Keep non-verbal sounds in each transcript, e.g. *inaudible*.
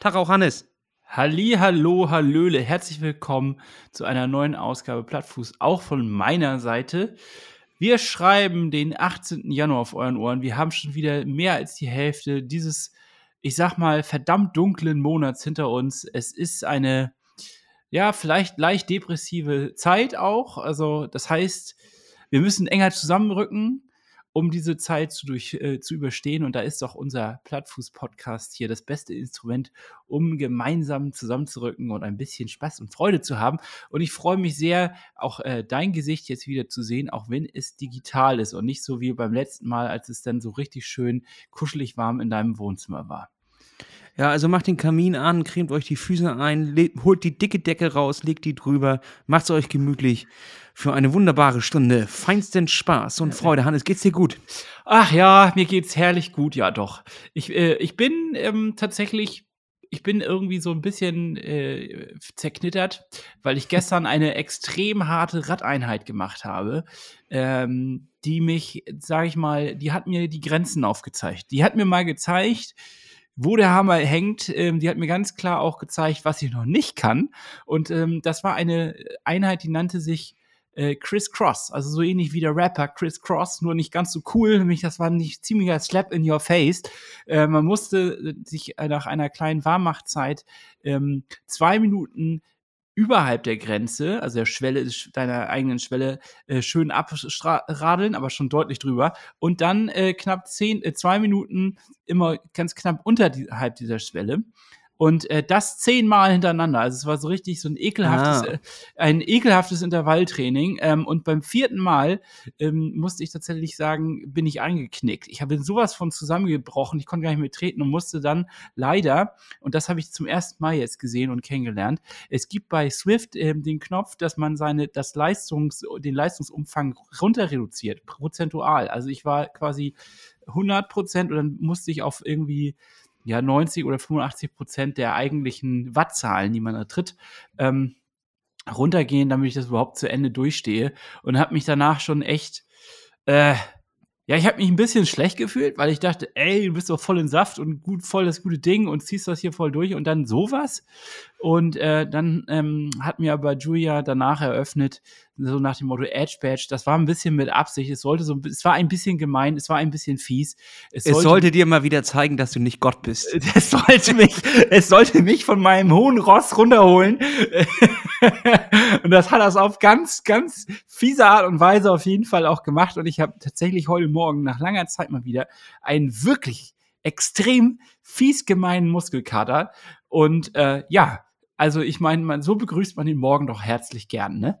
Tag auch Hannes. Halli, hallo, hallöle, herzlich willkommen zu einer neuen Ausgabe Plattfuß, auch von meiner Seite. Wir schreiben den 18. Januar auf euren Ohren. Wir haben schon wieder mehr als die Hälfte dieses, ich sag mal, verdammt dunklen Monats hinter uns. Es ist eine, ja, vielleicht leicht depressive Zeit auch. Also, das heißt, wir müssen enger zusammenrücken um diese Zeit zu, durch, äh, zu überstehen. Und da ist doch unser Plattfuß-Podcast hier das beste Instrument, um gemeinsam zusammenzurücken und ein bisschen Spaß und Freude zu haben. Und ich freue mich sehr, auch äh, dein Gesicht jetzt wieder zu sehen, auch wenn es digital ist und nicht so wie beim letzten Mal, als es dann so richtig schön kuschelig warm in deinem Wohnzimmer war. Ja, also macht den Kamin an, cremt euch die Füße ein, holt die dicke Decke raus, legt die drüber, macht es euch gemütlich für eine wunderbare Stunde feinsten Spaß und Freude. Hannes, geht's dir gut? Ach ja, mir geht's herrlich gut, ja doch. Ich, äh, ich bin ähm, tatsächlich ich bin irgendwie so ein bisschen äh, zerknittert, weil ich gestern eine *laughs* extrem harte Radeinheit gemacht habe, ähm, die mich, sag ich mal, die hat mir die Grenzen aufgezeigt. Die hat mir mal gezeigt, wo der Hammer hängt. Ähm, die hat mir ganz klar auch gezeigt, was ich noch nicht kann. Und ähm, das war eine Einheit, die nannte sich äh, Chris Cross, also so ähnlich wie der Rapper Chris Cross, nur nicht ganz so cool. Nämlich, das war nicht ziemlicher Slap in your face. Äh, man musste sich nach einer kleinen Warmachtzeit ähm, zwei Minuten überhalb der Grenze, also der Schwelle, deiner eigenen Schwelle, äh, schön abradeln, aber schon deutlich drüber. Und dann äh, knapp zehn, äh, zwei Minuten immer ganz knapp unterhalb dieser Schwelle. Und äh, das zehnmal hintereinander. Also es war so richtig so ein ekelhaftes, ah. äh, ein ekelhaftes Intervalltraining. Ähm, und beim vierten Mal ähm, musste ich tatsächlich sagen, bin ich eingeknickt. Ich habe sowas von zusammengebrochen. Ich konnte gar nicht mehr treten und musste dann leider, und das habe ich zum ersten Mal jetzt gesehen und kennengelernt, es gibt bei Swift ähm, den Knopf, dass man seine, das Leistungs, den Leistungsumfang runter reduziert, prozentual. Also ich war quasi 100 Prozent und dann musste ich auf irgendwie ja 90 oder 85 Prozent der eigentlichen Wattzahlen, die man ertritt, ähm, runtergehen, damit ich das überhaupt zu Ende durchstehe. Und habe mich danach schon echt, äh, ja, ich habe mich ein bisschen schlecht gefühlt, weil ich dachte, ey, du bist doch voll in Saft und gut, voll das gute Ding und ziehst das hier voll durch und dann sowas. Und äh, dann ähm, hat mir aber Julia danach eröffnet, so nach dem Motto Edge Badge, das war ein bisschen mit Absicht, es sollte so, es war ein bisschen gemein, es war ein bisschen fies. Es sollte, es sollte dir mal wieder zeigen, dass du nicht Gott bist. *laughs* Es sollte mich, es sollte mich von meinem hohen Ross runterholen. *laughs* und das hat das auf ganz, ganz fiese Art und Weise auf jeden Fall auch gemacht. Und ich habe tatsächlich heute Morgen nach langer Zeit mal wieder einen wirklich extrem fies gemeinen Muskelkater. Und äh, ja, also ich meine, man, so begrüßt man den Morgen doch herzlich gern, ne?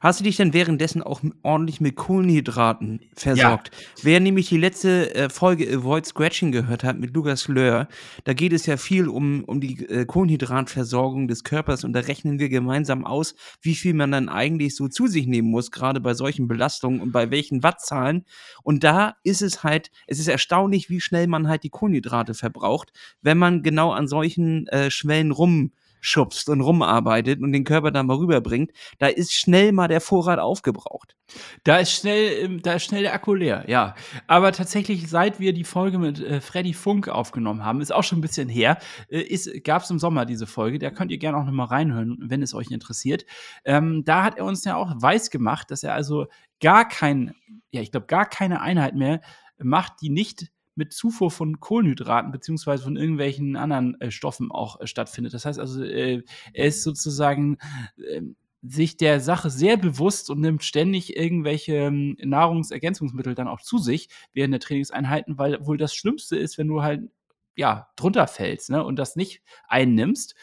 Hast du dich denn währenddessen auch ordentlich mit Kohlenhydraten versorgt? Ja. Wer nämlich die letzte äh, Folge Avoid Scratching gehört hat mit Lukas Löhr, da geht es ja viel um, um die äh, Kohlenhydratversorgung des Körpers und da rechnen wir gemeinsam aus, wie viel man dann eigentlich so zu sich nehmen muss, gerade bei solchen Belastungen und bei welchen Wattzahlen. Und da ist es halt, es ist erstaunlich, wie schnell man halt die Kohlenhydrate verbraucht, wenn man genau an solchen äh, Schwellen rum schubst und rumarbeitet und den Körper dann mal rüberbringt, da ist schnell mal der Vorrat aufgebraucht. Da ist schnell, ähm, da ist schnell der Akku leer, ja. Aber tatsächlich, seit wir die Folge mit äh, Freddy Funk aufgenommen haben, ist auch schon ein bisschen her, äh, gab es im Sommer diese Folge, da könnt ihr gerne auch nochmal reinhören, wenn es euch interessiert. Ähm, da hat er uns ja auch weiß gemacht, dass er also gar kein, ja, ich glaube, gar keine Einheit mehr macht, die nicht mit Zufuhr von Kohlenhydraten beziehungsweise von irgendwelchen anderen äh, Stoffen auch äh, stattfindet. Das heißt also, äh, er ist sozusagen ähm, sich der Sache sehr bewusst und nimmt ständig irgendwelche ähm, Nahrungsergänzungsmittel dann auch zu sich während der Trainingseinheiten, weil wohl das Schlimmste ist, wenn du halt ja drunter fällst ne, und das nicht einnimmst.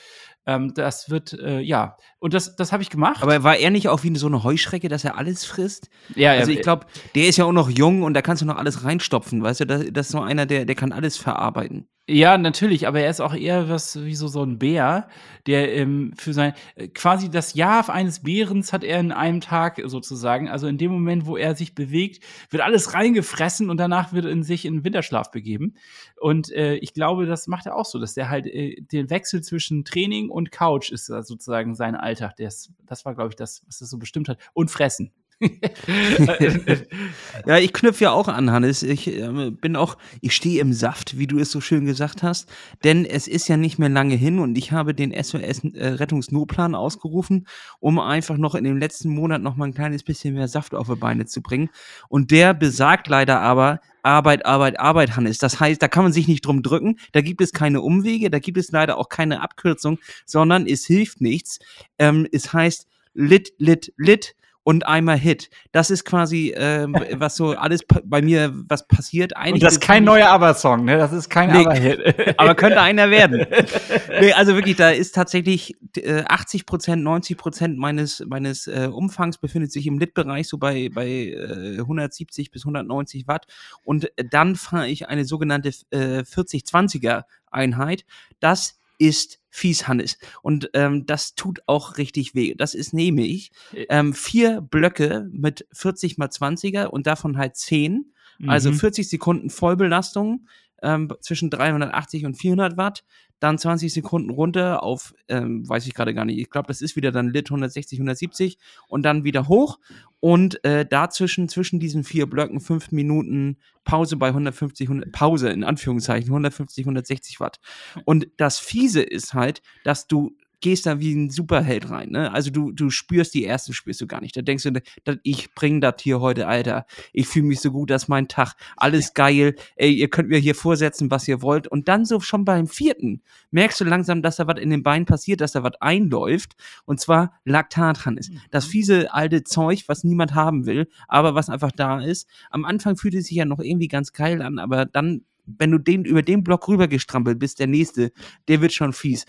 Ähm, das wird, äh, ja, und das, das habe ich gemacht. Aber war er nicht auch wie so eine Heuschrecke, dass er alles frisst? Ja, Also ich glaube, der ist ja auch noch jung und da kannst du noch alles reinstopfen, weißt du? Das, das ist so einer, der, der kann alles verarbeiten. Ja, natürlich, aber er ist auch eher was wie so, so ein Bär, der ähm, für sein, äh, quasi das Jahr eines Bärens hat er in einem Tag sozusagen. Also in dem Moment, wo er sich bewegt, wird alles reingefressen und danach wird er sich in Winterschlaf begeben. Und äh, ich glaube, das macht er auch so, dass der halt äh, den Wechsel zwischen Training und Couch ist sozusagen sein Alltag. Das, das war, glaube ich, das, was das so bestimmt hat. Und Fressen. *laughs* ja, ich knüpfe ja auch an, Hannes. Ich äh, bin auch, ich stehe im Saft, wie du es so schön gesagt hast, denn es ist ja nicht mehr lange hin und ich habe den SOS-Rettungsnotplan äh, ausgerufen, um einfach noch in dem letzten Monat noch mal ein kleines bisschen mehr Saft auf die Beine zu bringen. Und der besagt leider aber, Arbeit, Arbeit, Arbeit, Hannes. Das heißt, da kann man sich nicht drum drücken, da gibt es keine Umwege, da gibt es leider auch keine Abkürzung, sondern es hilft nichts. Ähm, es heißt lit, lit, lit und einmal Hit. Das ist quasi, äh, *laughs* was so alles bei mir, was passiert. Eigentlich und das ist kein neuer Aber-Song, ne? Das ist kein nee, Aber-Hit. *laughs* aber könnte einer werden. *laughs* nee, also wirklich, da ist tatsächlich äh, 80 Prozent, 90 Prozent meines, meines äh, Umfangs befindet sich im Lit-Bereich, so bei, bei äh, 170 bis 190 Watt. Und dann fahre ich eine sogenannte äh, 40-20er Einheit. Das ist fies, Hannes. Und ähm, das tut auch richtig weh. Das ist nämlich äh. ähm, vier Blöcke mit 40 mal 20er und davon halt 10. Also mhm. Also 40 Sekunden Vollbelastung ähm, zwischen 380 und 400 Watt dann 20 Sekunden runter auf, ähm, weiß ich gerade gar nicht, ich glaube, das ist wieder dann Lit 160, 170 und dann wieder hoch und äh, dazwischen, zwischen diesen vier Blöcken, fünf Minuten Pause bei 150, 100, Pause in Anführungszeichen, 150, 160 Watt. Und das Fiese ist halt, dass du gehst da wie ein Superheld rein. Ne? Also du, du spürst die ersten, spürst du gar nicht. Da denkst du, ich bring das hier heute, Alter. Ich fühle mich so gut, das ist mein Tag. Alles geil. Ey, ihr könnt mir hier vorsetzen, was ihr wollt. Und dann so schon beim vierten merkst du langsam, dass da was in den Beinen passiert, dass da was einläuft. Und zwar Laktat dran ist. Das mhm. fiese alte Zeug, was niemand haben will, aber was einfach da ist. Am Anfang fühlt es sich ja noch irgendwie ganz geil an, aber dann wenn du den über den Block rübergestrampelt bist, der nächste, der wird schon fies.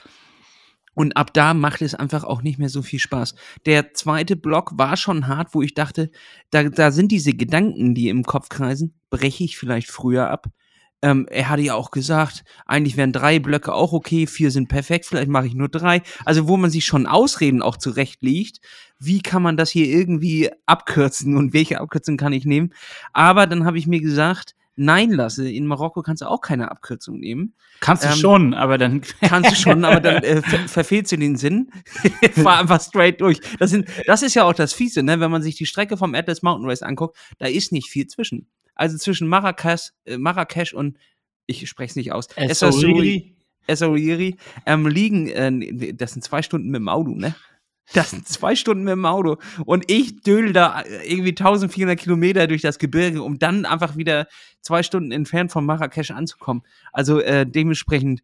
Und ab da macht es einfach auch nicht mehr so viel Spaß. Der zweite Block war schon hart, wo ich dachte, da, da sind diese Gedanken, die im Kopf kreisen, breche ich vielleicht früher ab. Ähm, er hatte ja auch gesagt, eigentlich wären drei Blöcke auch okay, vier sind perfekt, vielleicht mache ich nur drei. Also wo man sich schon Ausreden auch zurechtlegt, wie kann man das hier irgendwie abkürzen und welche Abkürzung kann ich nehmen. Aber dann habe ich mir gesagt, Nein lasse, in Marokko kannst du auch keine Abkürzung nehmen. Kannst du ähm, schon, aber dann. Kannst du schon, aber dann *laughs* äh, ver verfehlst du den Sinn. *laughs* Fahr einfach straight durch. Das, sind, das ist ja auch das Fiese, ne? wenn man sich die Strecke vom Atlas Mountain Race anguckt, da ist nicht viel zwischen. Also zwischen Marrakesch, äh, Marrakesch und, ich spreche es nicht aus, Essaouiri, Essaouiri ähm, liegen, äh, das sind zwei Stunden mit dem Auto, ne? Das sind zwei Stunden mit dem Auto. Und ich dödel da irgendwie 1400 Kilometer durch das Gebirge, um dann einfach wieder zwei Stunden entfernt von Marrakesch anzukommen. Also äh, dementsprechend,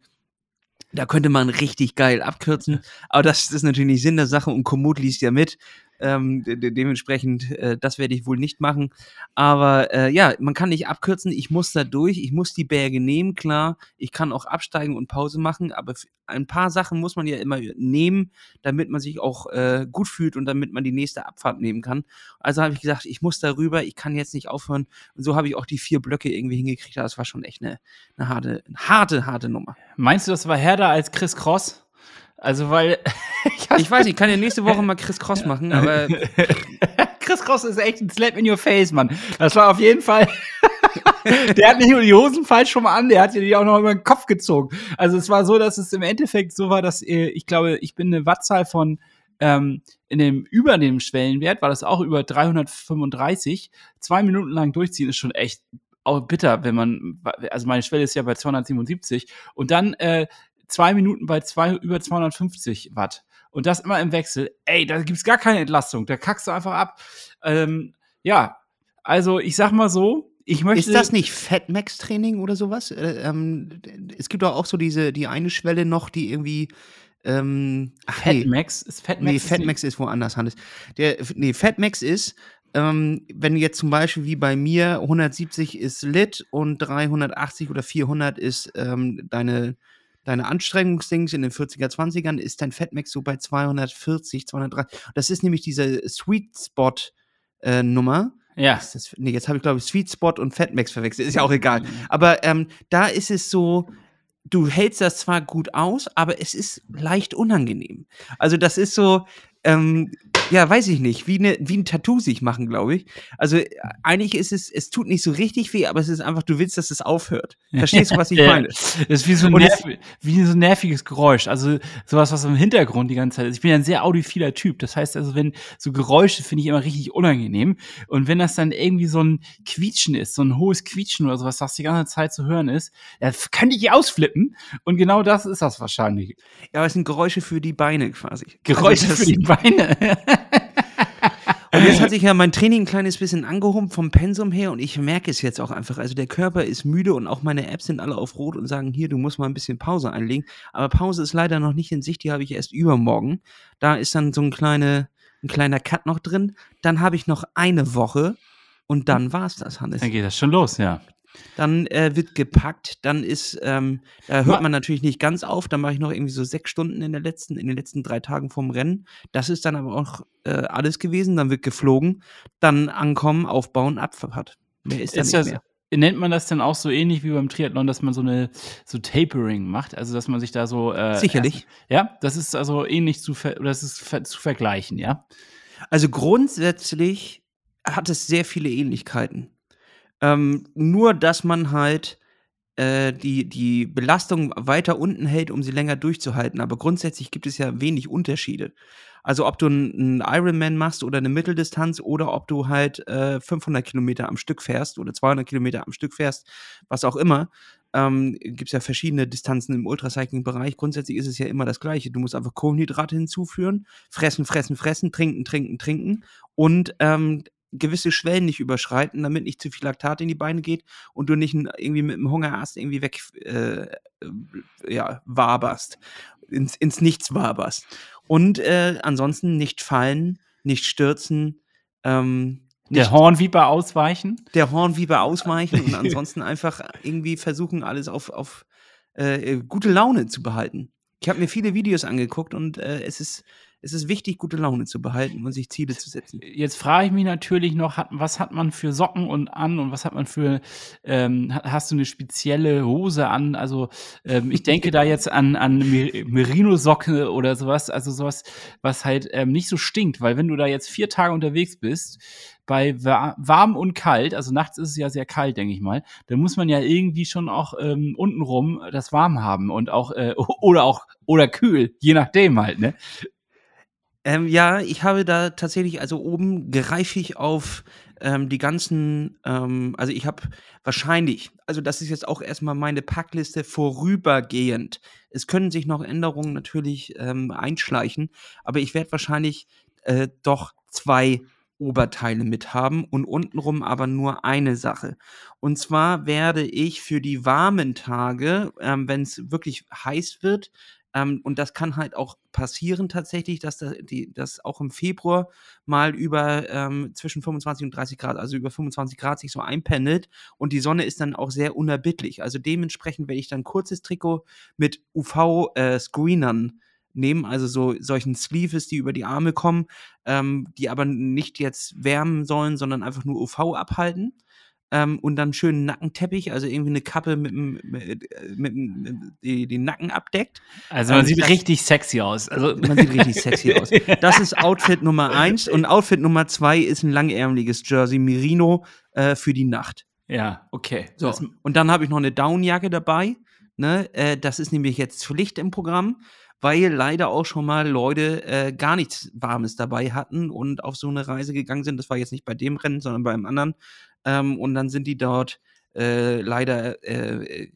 da könnte man richtig geil abkürzen. Aber das ist natürlich nicht Sinn der Sache und Komoot liest ja mit. Ähm, de dementsprechend, äh, das werde ich wohl nicht machen. Aber äh, ja, man kann nicht abkürzen. Ich muss da durch. Ich muss die Berge nehmen, klar. Ich kann auch absteigen und Pause machen. Aber ein paar Sachen muss man ja immer nehmen, damit man sich auch äh, gut fühlt und damit man die nächste Abfahrt nehmen kann. Also habe ich gesagt, ich muss darüber. Ich kann jetzt nicht aufhören. Und so habe ich auch die vier Blöcke irgendwie hingekriegt. Das war schon echt eine, eine harte, harte, harte Nummer. Meinst du, das war härter als Chris Cross? Also, weil. *laughs* ich, weiß, ich kann ja nächste Woche mal Chris Cross machen, *laughs* aber. Chris Cross ist echt ein Slap in your face, Mann. Das war auf jeden Fall. *laughs* der hat nicht nur die Hosen falsch schon mal an, der hat die auch noch über den Kopf gezogen. Also, es war so, dass es im Endeffekt so war, dass äh, ich glaube, ich bin eine Wattzahl von. Ähm, in dem über dem Schwellenwert war das auch über 335. Zwei Minuten lang durchziehen ist schon echt auch bitter, wenn man, also meine Schwelle ist ja bei 277 und dann äh, zwei Minuten bei zwei, über 250 Watt. Und das immer im Wechsel. Ey, da gibt's gar keine Entlastung. Da kackst du einfach ab. Ähm, ja, also ich sag mal so, ich möchte. Ist das nicht Fatmax-Training oder sowas? Äh, ähm, es gibt doch auch so diese, die eine Schwelle noch, die irgendwie. Ähm, ach, Fatmax nee. ist Fatmax. Nee, Fatmax ist, ist woanders, Hannes. Der, nee, Fatmax ist, ähm, wenn jetzt zum Beispiel wie bei mir 170 ist Lit und 380 oder 400 ist ähm, deine deine Anstrengungsdings in den 40er, 20ern ist dein Fatmax so bei 240, 230. Das ist nämlich diese Sweet Spot äh, Nummer. Ja. Das, nee, jetzt habe ich glaube ich Sweet Spot und Fatmax verwechselt. Ist ja auch egal. Aber ähm, da ist es so, du hältst das zwar gut aus, aber es ist leicht unangenehm. Also das ist so, ähm, ja, weiß ich nicht, wie, ne, wie ein Tattoo sich machen, glaube ich. Also äh, eigentlich ist es, es tut nicht so richtig weh, aber es ist einfach, du willst, dass es aufhört. Verstehst du, was ich *laughs* meine? Das ist wie so, ein nerv wie so ein nerviges Geräusch. Also sowas, was im Hintergrund die ganze Zeit ist. Ich bin ja ein sehr audiophiler Typ. Das heißt also, wenn so Geräusche finde ich immer richtig unangenehm. Und wenn das dann irgendwie so ein Quietschen ist, so ein hohes Quietschen oder sowas, was die ganze Zeit zu hören ist, ja, kann ich ausflippen. Und genau das ist das wahrscheinlich. Ja, aber es sind Geräusche für die Beine quasi. Geräusche also für die Beine. Und jetzt hat sich ja mein Training ein kleines bisschen angehoben vom Pensum her und ich merke es jetzt auch einfach. Also der Körper ist müde und auch meine Apps sind alle auf Rot und sagen, hier, du musst mal ein bisschen Pause einlegen. Aber Pause ist leider noch nicht in Sicht, die habe ich erst übermorgen. Da ist dann so ein, kleine, ein kleiner Cut noch drin. Dann habe ich noch eine Woche und dann war es das, Hannes. Dann geht das schon los, ja. Dann äh, wird gepackt, dann ist, ähm, da hört man natürlich nicht ganz auf, dann mache ich noch irgendwie so sechs Stunden in, der letzten, in den letzten drei Tagen vom Rennen. Das ist dann aber auch äh, alles gewesen, dann wird geflogen, dann ankommen, aufbauen, Abfahrt. Mehr ist, ist dann nicht das, mehr. Nennt man das dann auch so ähnlich wie beim Triathlon, dass man so eine so Tapering macht, also dass man sich da so äh, sicherlich erst, ja, das ist also ähnlich zu ver das ist ver zu vergleichen, ja. Also grundsätzlich hat es sehr viele Ähnlichkeiten. Ähm, nur, dass man halt äh, die, die Belastung weiter unten hält, um sie länger durchzuhalten. Aber grundsätzlich gibt es ja wenig Unterschiede. Also ob du einen Ironman machst oder eine Mitteldistanz oder ob du halt äh, 500 Kilometer am Stück fährst oder 200 Kilometer am Stück fährst, was auch immer. Ähm, gibt es ja verschiedene Distanzen im Ultracycling-Bereich. Grundsätzlich ist es ja immer das Gleiche. Du musst einfach Kohlenhydrate hinzuführen, fressen, fressen, fressen, trinken, trinken, trinken und ähm, gewisse Schwellen nicht überschreiten, damit nicht zu viel Laktat in die Beine geht und du nicht irgendwie mit dem Hungerast irgendwie weg äh, äh, ja, waberst, ins, ins Nichts waberst. Und äh, ansonsten nicht fallen, nicht stürzen, ähm, nicht der Hornwieber ausweichen? Der Hornwieber ausweichen und *laughs* ansonsten einfach irgendwie versuchen, alles auf, auf äh, gute Laune zu behalten. Ich habe mir viele Videos angeguckt und äh, es ist es ist wichtig, gute Laune zu behalten und sich Ziele zu setzen. Jetzt frage ich mich natürlich noch, hat, was hat man für Socken und an und was hat man für, ähm, hast du eine spezielle Hose an? Also ähm, ich denke da jetzt an, an Merino-Socke oder sowas, also sowas, was halt ähm, nicht so stinkt, weil wenn du da jetzt vier Tage unterwegs bist, bei warm und kalt, also nachts ist es ja sehr kalt, denke ich mal, dann muss man ja irgendwie schon auch ähm, untenrum das warm haben und auch, äh, *laughs* oder auch, oder kühl, je nachdem halt, ne? Ähm, ja, ich habe da tatsächlich, also oben greife ich auf ähm, die ganzen, ähm, also ich habe wahrscheinlich, also das ist jetzt auch erstmal meine Packliste vorübergehend. Es können sich noch Änderungen natürlich ähm, einschleichen, aber ich werde wahrscheinlich äh, doch zwei Oberteile mit haben und untenrum aber nur eine Sache. Und zwar werde ich für die warmen Tage, ähm, wenn es wirklich heiß wird, ähm, und das kann halt auch passieren tatsächlich, dass das, die, das auch im Februar mal über ähm, zwischen 25 und 30 Grad, also über 25 Grad sich so einpendelt und die Sonne ist dann auch sehr unerbittlich. Also dementsprechend werde ich dann kurzes Trikot mit UV-Screenern äh, nehmen, also so solchen Sleeves, die über die Arme kommen, ähm, die aber nicht jetzt wärmen sollen, sondern einfach nur UV abhalten ähm, und dann schönen Nackenteppich, also irgendwie eine Kappe mit, mit, mit, mit die, den Nacken abdeckt. Also man ähm, sieht das, richtig sexy aus. Also man sieht richtig *laughs* sexy aus. Das ist Outfit Nummer eins und Outfit Nummer zwei ist ein langärmeliges Jersey Merino äh, für die Nacht. Ja, okay. So, und dann habe ich noch eine Downjacke dabei. Ne? Äh, das ist nämlich jetzt Pflicht im Programm weil leider auch schon mal Leute äh, gar nichts Warmes dabei hatten und auf so eine Reise gegangen sind. Das war jetzt nicht bei dem Rennen, sondern bei einem anderen. Ähm, und dann sind die dort äh, leider äh,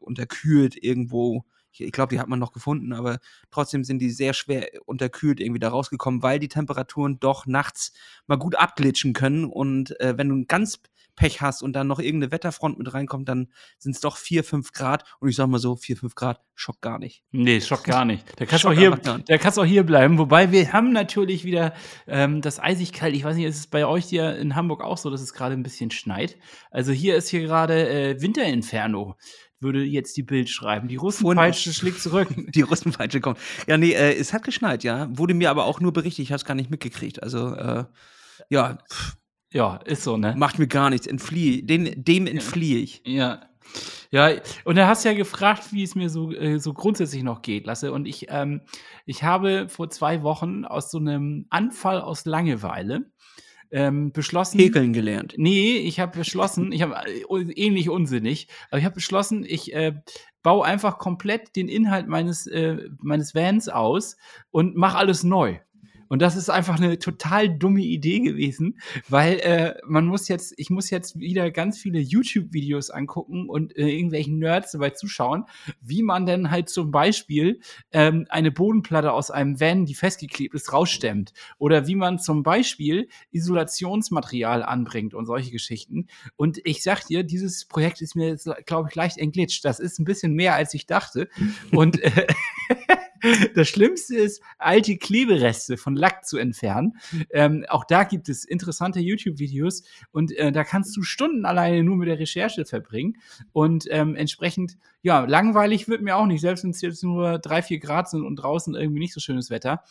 unterkühlt irgendwo. Ich, glaube, die hat man noch gefunden, aber trotzdem sind die sehr schwer unterkühlt irgendwie da rausgekommen, weil die Temperaturen doch nachts mal gut abglitschen können. Und äh, wenn du ganz Pech hast und dann noch irgendeine Wetterfront mit reinkommt, dann sind es doch 4, 5 Grad. Und ich sag mal so, 4, 5 Grad schockt gar nicht. Nee, schockt gar nicht. Da kannst, auch hier, da kannst auch hier bleiben. Wobei wir haben natürlich wieder ähm, das eisig kalt. Ich weiß nicht, ist es bei euch hier in Hamburg auch so, dass es gerade ein bisschen schneit? Also hier ist hier gerade äh, Winterinferno würde jetzt die Bild schreiben. Die Russenpeitsche schlägt zurück. *laughs* Die Russenpeitsche kommt. Ja, nee, äh, es hat geschneit, ja. Wurde mir aber auch nur berichtet, ich habe es gar nicht mitgekriegt. Also, äh, ja. Ja, ist so, ne? Macht mir gar nichts. Entfliehe, den, dem entfliehe ich. Ja. Ja, und da hast du ja gefragt, wie es mir so, äh, so grundsätzlich noch geht, Lasse. Und ich, ähm, ich habe vor zwei Wochen aus so einem Anfall aus Langeweile ähm, beschlossen. Häkeln gelernt. Nee, ich habe beschlossen, ich habe äh, ähnlich unsinnig, aber ich habe beschlossen, ich äh, baue einfach komplett den Inhalt meines, äh, meines Vans aus und mache alles neu. Und das ist einfach eine total dumme Idee gewesen, weil äh, man muss jetzt, ich muss jetzt wieder ganz viele YouTube-Videos angucken und äh, irgendwelchen Nerds dabei zuschauen, wie man denn halt zum Beispiel ähm, eine Bodenplatte aus einem Van, die festgeklebt ist, rausstemmt. Oder wie man zum Beispiel Isolationsmaterial anbringt und solche Geschichten. Und ich sag dir, dieses Projekt ist mir, glaube ich, leicht entglitscht. Das ist ein bisschen mehr, als ich dachte. Und äh, *laughs* *laughs* Das Schlimmste ist, alte Klebereste von Lack zu entfernen. Ähm, auch da gibt es interessante YouTube-Videos und äh, da kannst du Stunden alleine nur mit der Recherche verbringen. Und ähm, entsprechend, ja, langweilig wird mir auch nicht, selbst wenn es jetzt nur drei, vier Grad sind und draußen irgendwie nicht so schönes Wetter.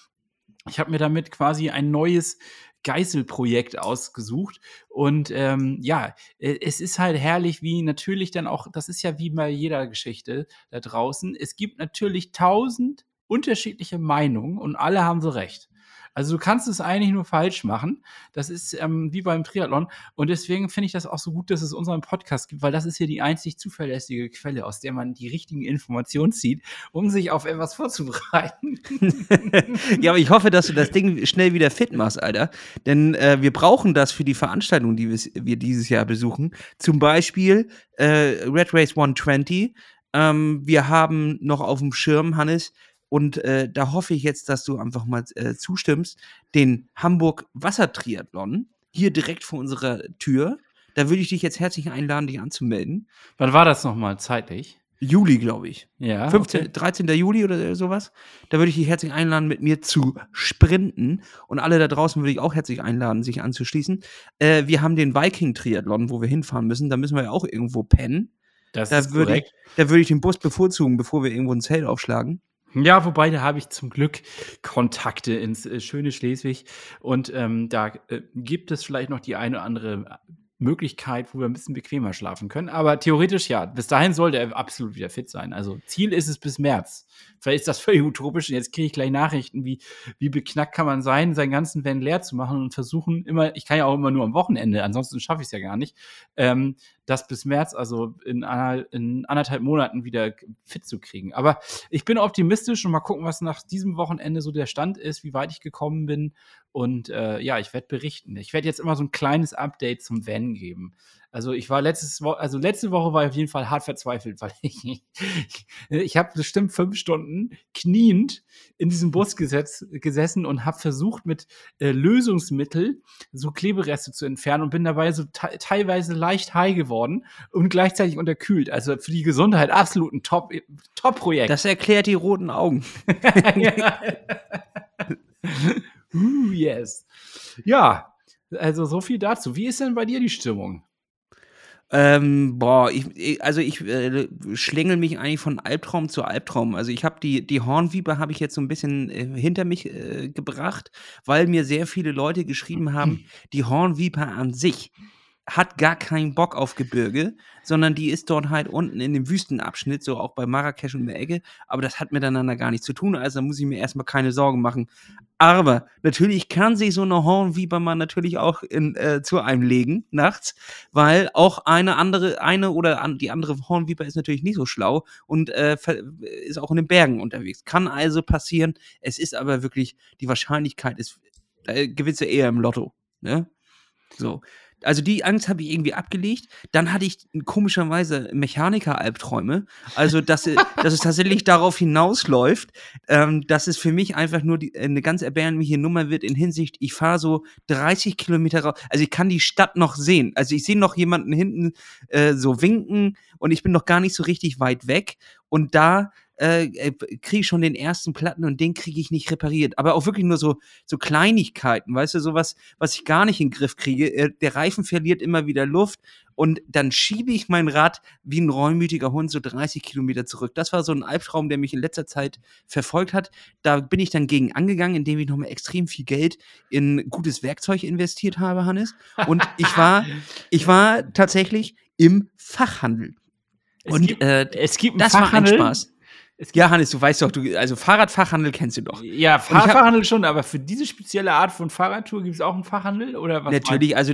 Ich habe mir damit quasi ein neues Geißelprojekt ausgesucht. Und ähm, ja, äh, es ist halt herrlich, wie natürlich dann auch, das ist ja wie bei jeder Geschichte da draußen. Es gibt natürlich tausend unterschiedliche Meinungen und alle haben so recht. Also du kannst es eigentlich nur falsch machen. Das ist ähm, wie beim Triathlon. Und deswegen finde ich das auch so gut, dass es unseren Podcast gibt, weil das ist hier die einzig zuverlässige Quelle, aus der man die richtigen Informationen zieht, um sich auf etwas vorzubereiten. *laughs* ja, aber ich hoffe, dass du das Ding schnell wieder fit machst, Alter. Denn äh, wir brauchen das für die Veranstaltung, die wir dieses Jahr besuchen. Zum Beispiel äh, Red Race 120. Ähm, wir haben noch auf dem Schirm, Hannes, und äh, da hoffe ich jetzt, dass du einfach mal äh, zustimmst, den Hamburg Wassertriathlon hier direkt vor unserer Tür. Da würde ich dich jetzt herzlich einladen, dich anzumelden. Wann war das nochmal zeitlich? Juli, glaube ich. Ja. 15, okay. 13. Juli oder sowas. Da würde ich dich herzlich einladen, mit mir zu sprinten. Und alle da draußen würde ich auch herzlich einladen, sich anzuschließen. Äh, wir haben den Viking-Triathlon, wo wir hinfahren müssen. Da müssen wir ja auch irgendwo pennen. Das da ist würde korrekt. Ich, da würde ich den Bus bevorzugen, bevor wir irgendwo ein Zelt aufschlagen. Ja, wobei, da habe ich zum Glück Kontakte ins äh, schöne Schleswig. Und ähm, da äh, gibt es vielleicht noch die eine oder andere Möglichkeit, wo wir ein bisschen bequemer schlafen können. Aber theoretisch ja, bis dahin sollte er absolut wieder fit sein. Also Ziel ist es bis März. Vielleicht ist das völlig utopisch und jetzt kriege ich gleich Nachrichten, wie, wie beknackt kann man sein, seinen ganzen Van leer zu machen und versuchen immer, ich kann ja auch immer nur am Wochenende, ansonsten schaffe ich es ja gar nicht, ähm, das bis März, also in, einer, in anderthalb Monaten wieder fit zu kriegen. Aber ich bin optimistisch und mal gucken, was nach diesem Wochenende so der Stand ist, wie weit ich gekommen bin. Und äh, ja, ich werde berichten. Ich werde jetzt immer so ein kleines Update zum Van geben. Also ich war letztes Wo also letzte Woche war ich auf jeden Fall hart verzweifelt, *laughs* weil ich, ich habe bestimmt fünf Stunden kniend in diesem Bus gesetz, gesessen und habe versucht mit äh, Lösungsmittel so Klebereste zu entfernen und bin dabei so teilweise leicht high geworden und gleichzeitig unterkühlt. Also für die Gesundheit absolut ein Top Top. Das erklärt die roten Augen. *laughs* *laughs* *laughs* uh, yes. Ja, also so viel dazu. Wie ist denn bei dir die Stimmung? Ähm, boah, ich, also ich äh, schlängel mich eigentlich von Albtraum zu Albtraum. Also ich habe die, die Hornviper habe ich jetzt so ein bisschen äh, hinter mich äh, gebracht, weil mir sehr viele Leute geschrieben haben, *clears throat* die Hornviper an sich hat gar keinen Bock auf Gebirge, sondern die ist dort halt unten in dem Wüstenabschnitt, so auch bei Marrakesch und der Ecke. Aber das hat miteinander gar nichts zu tun, also muss ich mir erstmal keine Sorgen machen. Aber natürlich kann sich so eine Hornviper natürlich auch in, äh, zu einem legen nachts, weil auch eine andere, eine oder an, die andere Hornviper ist natürlich nicht so schlau und äh, ist auch in den Bergen unterwegs. Kann also passieren. Es ist aber wirklich, die Wahrscheinlichkeit ist, äh, gewinnst du eher im Lotto. Ne? So also die Angst habe ich irgendwie abgelegt. Dann hatte ich komischerweise Mechaniker-Albträume. Also, dass, *laughs* dass es tatsächlich darauf hinausläuft, ähm, dass es für mich einfach nur die, eine ganz erbärmliche Nummer wird in Hinsicht, ich fahre so 30 Kilometer raus. Also ich kann die Stadt noch sehen. Also ich sehe noch jemanden hinten äh, so winken und ich bin noch gar nicht so richtig weit weg. Und da äh, äh kriege ich schon den ersten Platten und den kriege ich nicht repariert. Aber auch wirklich nur so, so Kleinigkeiten, weißt du, sowas, was ich gar nicht in den Griff kriege. Äh, der Reifen verliert immer wieder Luft und dann schiebe ich mein Rad wie ein reumütiger Hund so 30 Kilometer zurück. Das war so ein Albtraum, der mich in letzter Zeit verfolgt hat. Da bin ich dann gegen angegangen, indem ich nochmal extrem viel Geld in gutes Werkzeug investiert habe, Hannes. Und ich war, *laughs* ich war tatsächlich im Fachhandel. Es Und gibt, äh, es gibt einen das war ein Fachhandel. Spaß. Ja, Hannes, du weißt doch, du, also Fahrradfachhandel kennst du doch. ja, hab- Fahrradfachhandel schon, aber für diese spezielle Art von Fahrradtour gibt es auch einen Fachhandel? Oder was natürlich, also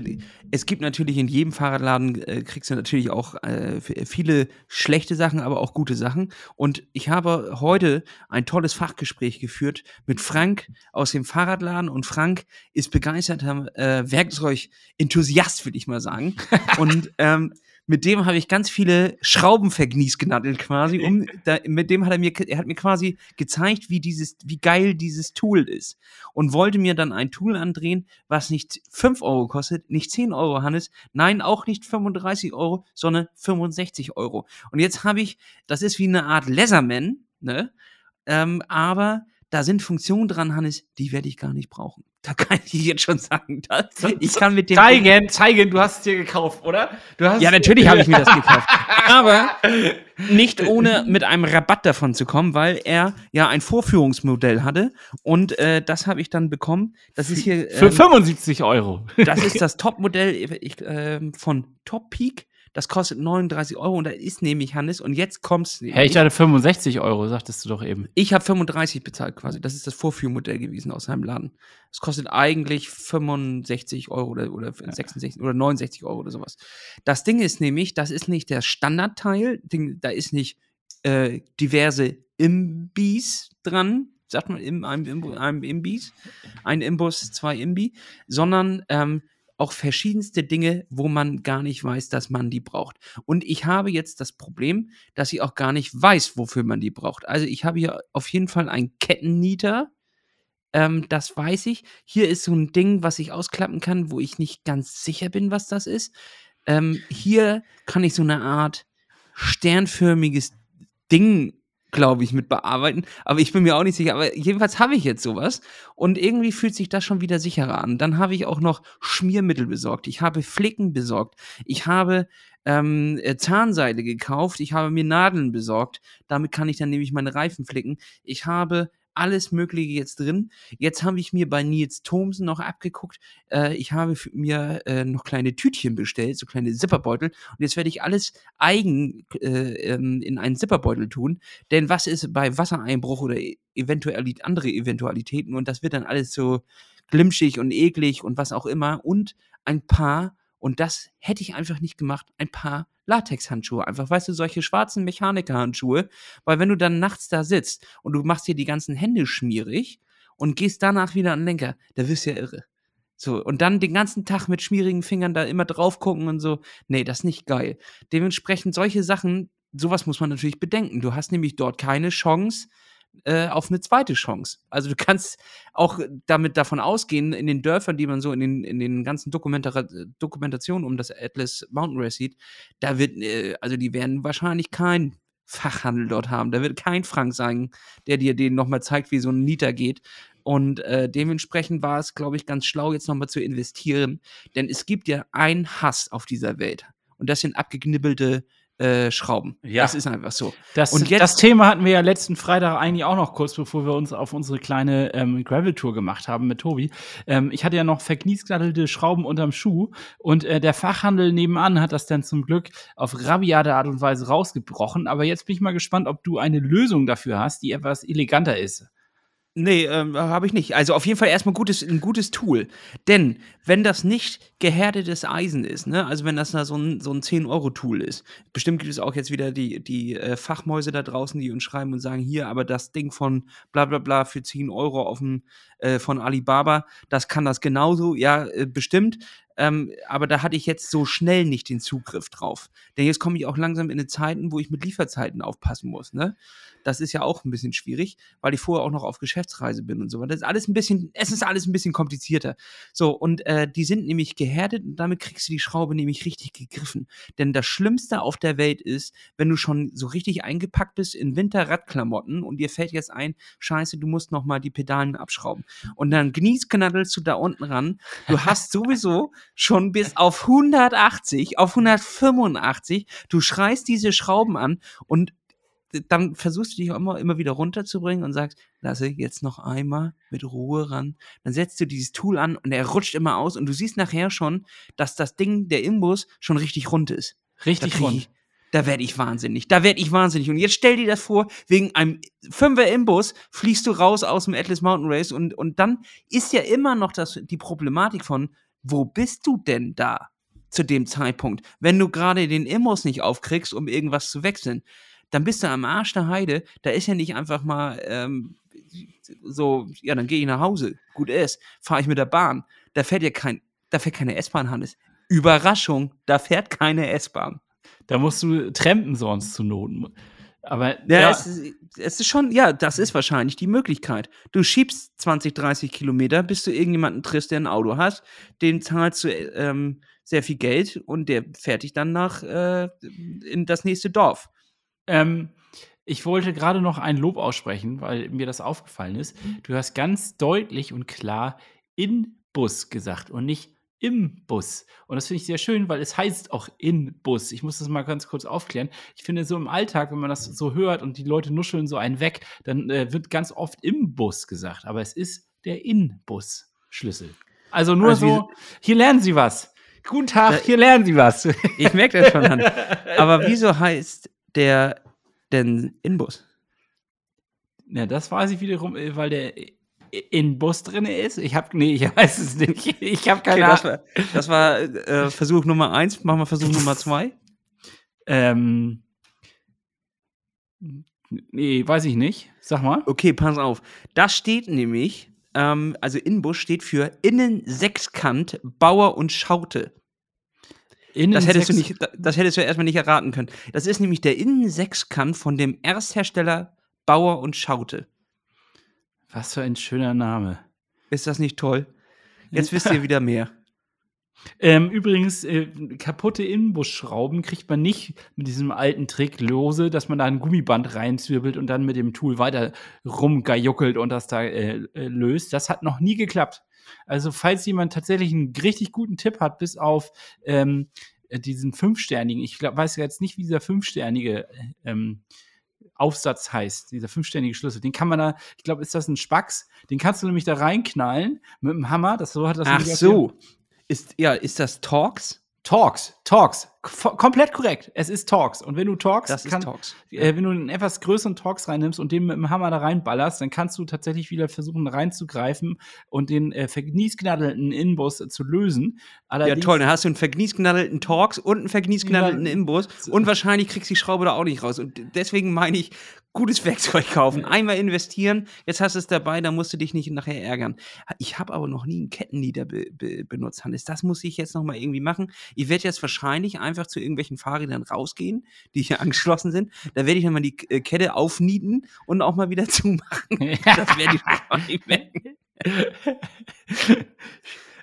es gibt natürlich in jedem Fahrradladen, äh, kriegst du natürlich auch äh, viele schlechte Sachen, aber auch gute Sachen. Und ich habe heute ein tolles Fachgespräch geführt mit Frank aus dem Fahrradladen und Frank ist begeisterter äh, Werkzeug-Enthusiast, würde ich mal sagen. *laughs* und ähm, mit dem habe ich ganz viele Schrauben vergniesgenadelt quasi. Um, *laughs* da, mit dem hat er mir, er hat mir quasi gezeigt, wie dieses, wie geil dieses Tool ist. Und wollte mir dann ein Tool andrehen, was nicht 5 Euro kostet, nicht 10 Euro, Hannes, nein, auch nicht 35 Euro, sondern 65 Euro. Und jetzt habe ich, das ist wie eine Art Leatherman, ne? Ähm, aber da sind Funktionen dran, Hannes, die werde ich gar nicht brauchen. Da kann ich jetzt schon sagen, dass ich kann mit dem Zeigen, zeigen, du hast es dir gekauft, oder? Ja, natürlich habe ich mir das gekauft. *laughs* Aber nicht ohne mit einem Rabatt davon zu kommen, weil er ja ein Vorführungsmodell hatte. Und äh, das habe ich dann bekommen. Das ist hier. Für ähm, 75 Euro. das ist *laughs* das Topmodell ähm, von Top Peak. Das kostet 39 Euro und da ist nämlich Hannes. Und jetzt kommt's. Hä, ich hatte 65 Euro, sagtest du doch eben. Ich habe 35 bezahlt quasi. Das ist das Vorführmodell gewesen aus seinem Laden. Es kostet eigentlich 65 Euro oder, oder 66 oder 69 Euro oder sowas. Das Ding ist nämlich, das ist nicht der Standardteil. Da ist nicht äh, diverse Imbis dran. Sagt man im, einem, einem Imbis? Ein Imbus, zwei Imbi. Sondern ähm, auch verschiedenste Dinge, wo man gar nicht weiß, dass man die braucht. Und ich habe jetzt das Problem, dass ich auch gar nicht weiß, wofür man die braucht. Also ich habe hier auf jeden Fall einen Kettennieter. Ähm, das weiß ich. Hier ist so ein Ding, was ich ausklappen kann, wo ich nicht ganz sicher bin, was das ist. Ähm, hier kann ich so eine Art sternförmiges Ding, glaube ich, mit bearbeiten. Aber ich bin mir auch nicht sicher. Aber jedenfalls habe ich jetzt sowas. Und irgendwie fühlt sich das schon wieder sicherer an. Dann habe ich auch noch Schmiermittel besorgt. Ich habe Flicken besorgt. Ich habe ähm, äh, Zahnseide gekauft. Ich habe mir Nadeln besorgt. Damit kann ich dann nämlich meine Reifen flicken. Ich habe alles Mögliche jetzt drin. Jetzt habe ich mir bei Nils Thomsen noch abgeguckt. Äh, ich habe mir äh, noch kleine Tütchen bestellt, so kleine Zipperbeutel. Und jetzt werde ich alles eigen äh, ähm, in einen Zipperbeutel tun. Denn was ist bei Wassereinbruch oder e- eventuell andere Eventualitäten? Und das wird dann alles so glimschig und eklig und was auch immer. Und ein paar, und das hätte ich einfach nicht gemacht, ein paar Latexhandschuhe. Einfach, weißt du, solche schwarzen Mechanikerhandschuhe. Weil wenn du dann nachts da sitzt und du machst dir die ganzen Hände schmierig und gehst danach wieder an den Lenker, da wirst du ja irre. So, und dann den ganzen Tag mit schmierigen Fingern da immer drauf gucken und so. Nee, das ist nicht geil. Dementsprechend solche Sachen, sowas muss man natürlich bedenken. Du hast nämlich dort keine Chance äh, auf eine zweite Chance. Also du kannst auch damit davon ausgehen, in den Dörfern, die man so in den, in den ganzen Dokumentara Dokumentationen um das Atlas Mountain Race sieht, da wird, äh, also die werden wahrscheinlich keinen Fachhandel dort haben. Da wird kein Frank sein, der dir den nochmal zeigt, wie so ein Nieter geht. Und äh, dementsprechend war es, glaube ich, ganz schlau, jetzt nochmal zu investieren. Denn es gibt ja einen Hass auf dieser Welt. Und das sind abgeknibbelte äh, Schrauben. Ja. Das ist einfach so. Das, Und jetzt- das Thema hatten wir ja letzten Freitag eigentlich auch noch kurz, bevor wir uns auf unsere kleine ähm, Gravel-Tour gemacht haben mit Tobi. Ähm, ich hatte ja noch verkniesknaddelte Schrauben unterm Schuh und äh, der Fachhandel nebenan hat das dann zum Glück auf rabiate Art und Weise rausgebrochen. Aber jetzt bin ich mal gespannt, ob du eine Lösung dafür hast, die etwas eleganter ist. Nee, ähm, habe ich nicht. Also auf jeden Fall erstmal gutes, ein gutes Tool. Denn wenn das nicht gehärtetes Eisen ist, ne, also wenn das da so ein, so ein 10-Euro-Tool ist, bestimmt gibt es auch jetzt wieder die, die äh, Fachmäuse da draußen, die uns schreiben und sagen, hier, aber das Ding von bla bla bla für 10 Euro auf dem, äh, von Alibaba, das kann das genauso, ja, äh, bestimmt. Ähm, aber da hatte ich jetzt so schnell nicht den Zugriff drauf. Denn jetzt komme ich auch langsam in eine Zeiten, wo ich mit Lieferzeiten aufpassen muss. Ne? Das ist ja auch ein bisschen schwierig, weil ich vorher auch noch auf Geschäftsreise bin und so weiter. Das ist alles ein bisschen, es ist alles ein bisschen komplizierter. So, und äh, die sind nämlich gehärtet und damit kriegst du die Schraube nämlich richtig gegriffen. Denn das Schlimmste auf der Welt ist, wenn du schon so richtig eingepackt bist in Winterradklamotten und dir fällt jetzt ein, scheiße, du musst noch mal die Pedalen abschrauben. Und dann gnießknaddelst du da unten ran. Du hast *laughs* sowieso schon bis auf 180, auf 185, du schreist diese Schrauben an und dann versuchst du dich auch immer, immer wieder runterzubringen und sagst, lasse jetzt noch einmal mit Ruhe ran. Dann setzt du dieses Tool an und er rutscht immer aus und du siehst nachher schon, dass das Ding, der Imbus, schon richtig rund ist. Richtig rund. Ich, da werde ich wahnsinnig. Da werde ich wahnsinnig. Und jetzt stell dir das vor, wegen einem Fünfer im Bus fliegst du raus aus dem Atlas Mountain Race und, und dann ist ja immer noch das, die Problematik von, wo bist du denn da zu dem Zeitpunkt? Wenn du gerade den Imbus nicht aufkriegst, um irgendwas zu wechseln, dann bist du am Arsch der Heide. Da ist ja nicht einfach mal ähm, so, ja, dann gehe ich nach Hause. Gut ist, fahre ich mit der Bahn. Da fährt ja kein, da fährt keine S-Bahn, Hannes. Überraschung, da fährt keine S-Bahn. Da musst du trampen sonst zu Noten. Aber ja, ja. Es, ist, es, ist, schon, ja, das ist wahrscheinlich die Möglichkeit. Du schiebst 20, 30 Kilometer, bis du irgendjemanden triffst, der ein Auto hat, den zahlst du ähm, sehr viel Geld und der fährt dich dann nach äh, in das nächste Dorf. Ähm, ich wollte gerade noch ein Lob aussprechen, weil mir das aufgefallen ist. Du hast ganz deutlich und klar in Bus gesagt und nicht im Bus. Und das finde ich sehr schön, weil es heißt auch in Bus. Ich muss das mal ganz kurz aufklären. Ich finde, so im Alltag, wenn man das so hört und die Leute nuscheln so einen weg, dann äh, wird ganz oft im Bus gesagt. Aber es ist der In-Bus-Schlüssel. Also nur also so, hier lernen Sie was. Guten Tag, hier lernen Sie was. *laughs* Ich merke das schon an. Aber wieso heißt der denn In-Bus? Na, das weiß ich wiederum, äh, weil der in Bus drin ist? Ich habe, nee, ich *laughs* weiß es nicht. Ich habe keine okay, Ahnung. Das war, das war äh, Versuch Nummer eins. Machen wir Versuch Nummer zwei. Ähm, nee, weiß ich nicht. Sag mal. Okay, pass auf. Das steht nämlich, ähm, also Inbus steht für Innensechskant, Bauer und Schaute. Innen das hättest, du nicht, das hättest du erstmal nicht erraten können. Das ist nämlich der Innensechskant von dem Ersthersteller Bauer und Schaute. Was für ein schöner Name. Ist das nicht toll? Jetzt wisst ihr wieder mehr. Ähm, übrigens, äh, kaputte Inbusschrauben kriegt man nicht mit diesem alten Trick lose, dass man da ein Gummiband reinzwirbelt und dann mit dem Tool weiter rumgejuckelt und das da äh, äh, löst. Das hat noch nie geklappt. Also, falls jemand tatsächlich einen richtig guten Tipp hat, bis auf ähm, diesen fünfsternigen, ich glaub, weiß jetzt nicht, wie dieser fünfsternige ähm, Aufsatz heißt, dieser fünfständige Schlüssel. Den kann man da, ich glaube, ist das ein Spax, den kannst du nämlich da reinknallen mit dem Hammer. Das, so hat das Ach so. Ist, ja, ist das Talks? Talks, Talks, komplett korrekt. Es ist Talks. Und wenn du Talks, das kann, Talks. Äh, wenn du einen etwas größeren Talks reinnimmst und den mit dem Hammer da reinballerst, dann kannst du tatsächlich wieder versuchen reinzugreifen und den äh, vergniesknaddelten Inbus zu lösen. Allerdings, ja toll, dann hast du einen vergniesknaddelten Talks und einen vergniesknaddelten Inbus und wahrscheinlich kriegst du die Schraube da auch nicht raus. Und deswegen meine ich, gutes Werkzeug kaufen, einmal investieren, jetzt hast du es dabei, dann musst du dich nicht nachher ärgern. Ich habe aber noch nie einen Kettennieder be be benutzt, Hannes. Das muss ich jetzt noch mal irgendwie machen. Ich werde jetzt wahrscheinlich einfach zu irgendwelchen Fahrrädern rausgehen, die hier *laughs* angeschlossen sind. Da werde ich dann mal die äh, Kette aufnieten und auch mal wieder *laughs* zumachen. das werde ich wahrscheinlich merken. *laughs*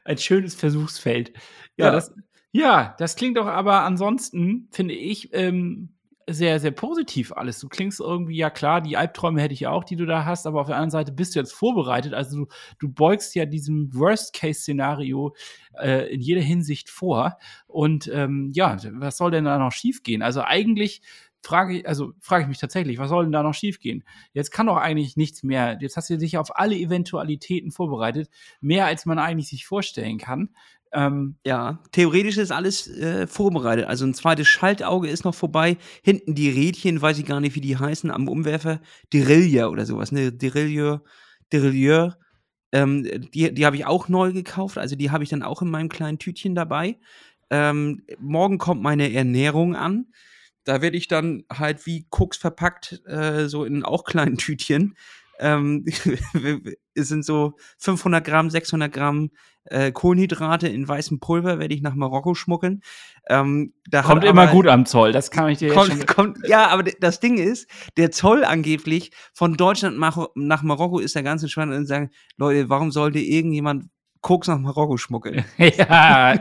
Ein schönes Versuchsfeld. Ja, ja. Das, ja, das klingt doch aber ansonsten, finde ich, ähm, sehr, sehr positiv alles. Du klingst irgendwie, ja klar, die Albträume hätte ich auch, die du da hast, aber auf der anderen Seite bist du jetzt vorbereitet. Also du, du beugst ja diesem Worst-Case-Szenario äh, in jeder Hinsicht vor. Und ähm, ja, was soll denn da noch schiefgehen? Also eigentlich frage ich, also frage ich mich tatsächlich, was soll denn da noch schiefgehen? Jetzt kann doch eigentlich nichts mehr. Jetzt hast du dich auf alle Eventualitäten vorbereitet, mehr als man eigentlich sich vorstellen kann. Ähm, ja, theoretisch ist alles äh, vorbereitet. Also ein zweites Schaltauge ist noch vorbei. Hinten die Rädchen, weiß ich gar nicht, wie die heißen, am Umwerfer. Derailleur oder sowas, ne? Derailleur, Derailleur. Ähm, die die habe ich auch neu gekauft. Also die habe ich dann auch in meinem kleinen Tütchen dabei. Ähm, morgen kommt meine Ernährung an. Da werde ich dann halt wie Koks verpackt, äh, so in auch kleinen *laughs* Tütchen. Ähm, *laughs* es sind so 500 Gramm, 600 Gramm äh, Kohlenhydrate in weißem Pulver werde ich nach Marokko schmuggeln. Ähm, kommt immer gut am Zoll, das kann ich dir kommt, jetzt schon *laughs* kommt, Ja, aber das Ding ist, der Zoll angeblich von Deutschland nach Marokko ist der ganz entspannt und sagen, Leute, warum sollte irgendjemand Koks nach Marokko schmuggeln? *laughs* ja.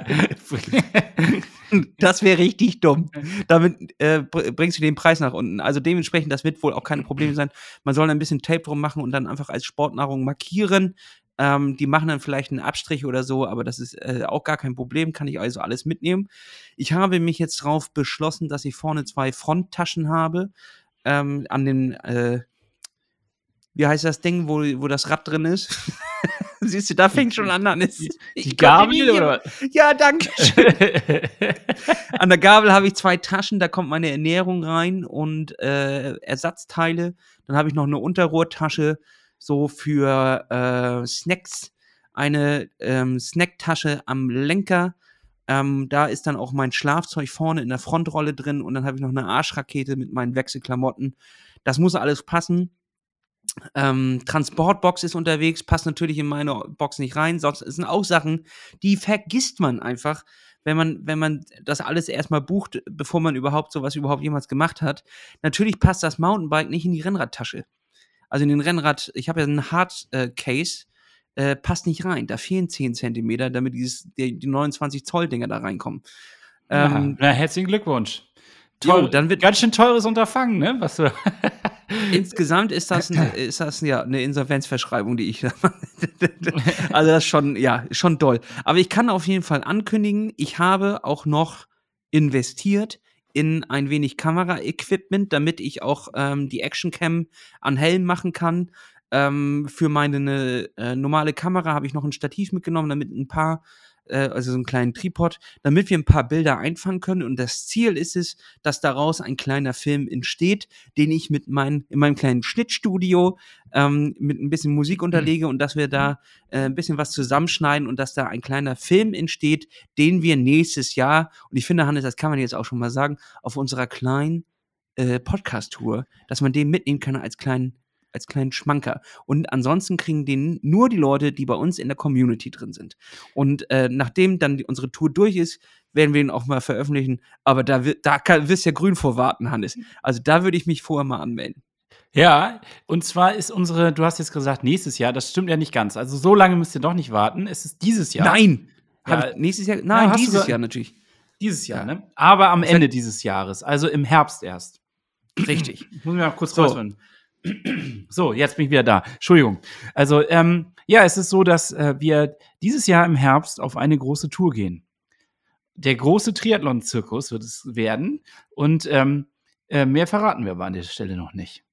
*laughs* das wäre richtig dumm. Damit äh, bringst du den Preis nach unten. Also dementsprechend, das wird wohl auch keine Probleme sein. Man soll ein bisschen Tape drum machen und dann einfach als Sportnahrung markieren. Ähm, die machen dann vielleicht einen Abstrich oder so, aber das ist äh, auch gar kein Problem, kann ich also alles mitnehmen. Ich habe mich jetzt darauf beschlossen, dass ich vorne zwei Fronttaschen habe. Ähm, an den, äh, wie heißt das Ding, wo, wo das Rad drin ist? *laughs* *laughs* Siehst du, da fängt schon an, Hannes. Die, *laughs* die Gabel oder? *laughs* Ja, danke schön. an der Gabel habe ich zwei Taschen, da kommt meine Ernährung rein und äh, Ersatzteile. Dann habe ich noch eine Unterrohrtasche, so für äh, Snacks. Eine ähm, Snacktasche am Lenker. Ähm, da ist dann auch mein Schlafzeug vorne in der Frontrolle drin und dann habe ich noch eine Arschrakete mit meinen Wechselklamotten. Das muss alles passen. Ähm, Transportbox ist unterwegs, passt natürlich in meine Box nicht rein. Sonst sind auch Sachen, die vergisst man einfach, wenn man, wenn man das alles erstmal bucht, bevor man überhaupt sowas überhaupt jemals gemacht hat. Natürlich passt das Mountainbike nicht in die Rennradtasche. Also in den Rennrad, ich habe ja einen Hard äh, Case, äh, passt nicht rein. Da fehlen 10 Zentimeter, damit dieses, die, die 29 Zoll Dinger da reinkommen. Ähm, na, na, herzlichen Glückwunsch. Jo, dann wird ganz schön teures Unterfangen, ne? Was du *laughs* Insgesamt ist das, ein, ist das ja eine Insolvenzverschreibung, die ich. *laughs* also das ist schon, ja, schon toll. Aber ich kann auf jeden Fall ankündigen, ich habe auch noch investiert in ein wenig Kamera-Equipment, damit ich auch ähm, die Actioncam an Helm machen kann. Ähm, für meine äh, normale Kamera habe ich noch ein Stativ mitgenommen, damit ein paar äh, also so einen kleinen Tripod, damit wir ein paar Bilder einfangen können. Und das Ziel ist es, dass daraus ein kleiner Film entsteht, den ich mit mein, in meinem kleinen Schnittstudio ähm, mit ein bisschen Musik mhm. unterlege und dass wir da äh, ein bisschen was zusammenschneiden und dass da ein kleiner Film entsteht, den wir nächstes Jahr, und ich finde, Hannes, das kann man jetzt auch schon mal sagen, auf unserer kleinen äh, Podcast-Tour, dass man den mitnehmen kann als kleinen als kleinen Schmanker. Und ansonsten kriegen den nur die Leute, die bei uns in der Community drin sind. Und äh, nachdem dann die, unsere Tour durch ist, werden wir ihn auch mal veröffentlichen. Aber da, da kann, wirst ja grün vorwarten, Hannes. Also da würde ich mich vorher mal anmelden. Ja, und zwar ist unsere, du hast jetzt gesagt, nächstes Jahr, das stimmt ja nicht ganz. Also so lange müsst ihr doch nicht warten. Es ist dieses Jahr. Nein! Ja, nächstes Jahr? Nein, ja, dieses Jahr natürlich. Dieses Jahr, ja. ne? Aber am Ende dieses Jahres, also im Herbst erst. Richtig. *clears throat* Ich muss mir mal kurz so. rausfinden. So, jetzt bin ich wieder da. Entschuldigung. Also, ähm, ja, es ist so, dass äh, wir dieses Jahr im Herbst auf eine große Tour gehen. Der große Triathlon-Zirkus wird es werden. Und ähm, äh, mehr verraten wir aber an der Stelle noch nicht.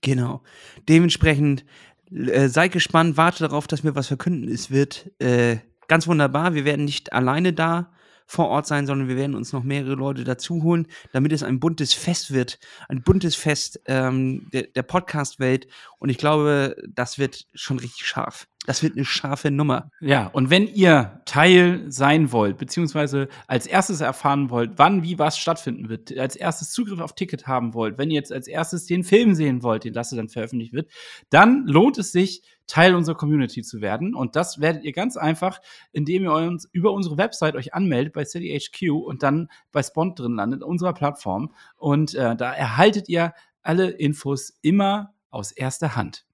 Genau. Dementsprechend äh, seid gespannt, warte darauf, dass wir was verkünden. Es wird äh, ganz wunderbar. Wir werden nicht alleine da vor Ort sein, sondern wir werden uns noch mehrere Leute dazu holen, damit es ein buntes Fest wird. Ein buntes Fest ähm, der, der Podcast-Welt. Und ich glaube, das wird schon richtig scharf. Das wird eine scharfe Nummer. Ja, und wenn ihr Teil sein wollt, beziehungsweise als erstes erfahren wollt, wann, wie, was stattfinden wird, als erstes Zugriff auf Ticket haben wollt, wenn ihr jetzt als erstes den Film sehen wollt, den Lasse dann veröffentlicht wird, dann lohnt es sich, Teil unserer Community zu werden. Und das werdet ihr ganz einfach, indem ihr uns über unsere Website euch anmeldet bei CityHQ und dann bei Spont drin landet, unserer Plattform. Und äh, da erhaltet ihr alle Infos immer aus erster Hand.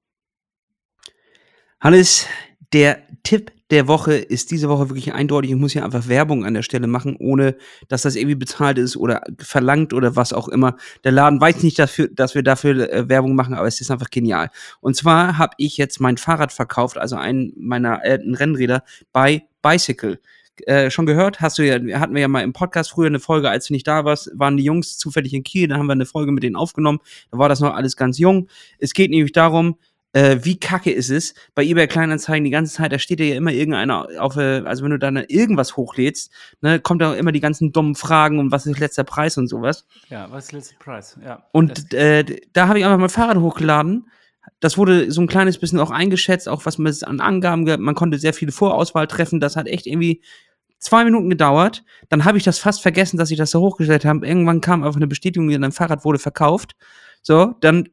Hannes, der Tipp der Woche ist diese Woche wirklich eindeutig. Ich muss hier einfach Werbung an der Stelle machen, ohne dass das irgendwie bezahlt ist oder verlangt oder was auch immer. Der Laden weiß nicht, dafür, dass wir dafür äh, Werbung machen, aber es ist einfach genial. Und zwar habe ich jetzt mein Fahrrad verkauft, also einen meiner alten Rennräder bei Bicycle. Äh, schon gehört? Hast du ja, hatten wir ja mal im Podcast früher eine Folge, als du nicht da warst, waren die Jungs zufällig in Kiel, dann haben wir eine Folge mit denen aufgenommen. Da war das noch alles ganz jung. Es geht nämlich darum, äh, wie kacke ist es bei eBay Kleinanzeigen die ganze Zeit, da steht ja immer irgendeiner auf, äh, also wenn du dann irgendwas hochlädst, ne, kommt da immer die ganzen dummen Fragen und was ist letzter Preis und sowas. Ja, was ist letzter Preis? Ja. Und äh, da habe ich einfach mein Fahrrad hochgeladen. Das wurde so ein kleines bisschen auch eingeschätzt, auch was man an Angaben gab. Man konnte sehr viele Vorauswahl treffen. Das hat echt irgendwie zwei Minuten gedauert. Dann habe ich das fast vergessen, dass ich das so hochgestellt habe. Irgendwann kam einfach eine Bestätigung, dein Fahrrad wurde verkauft. So, dann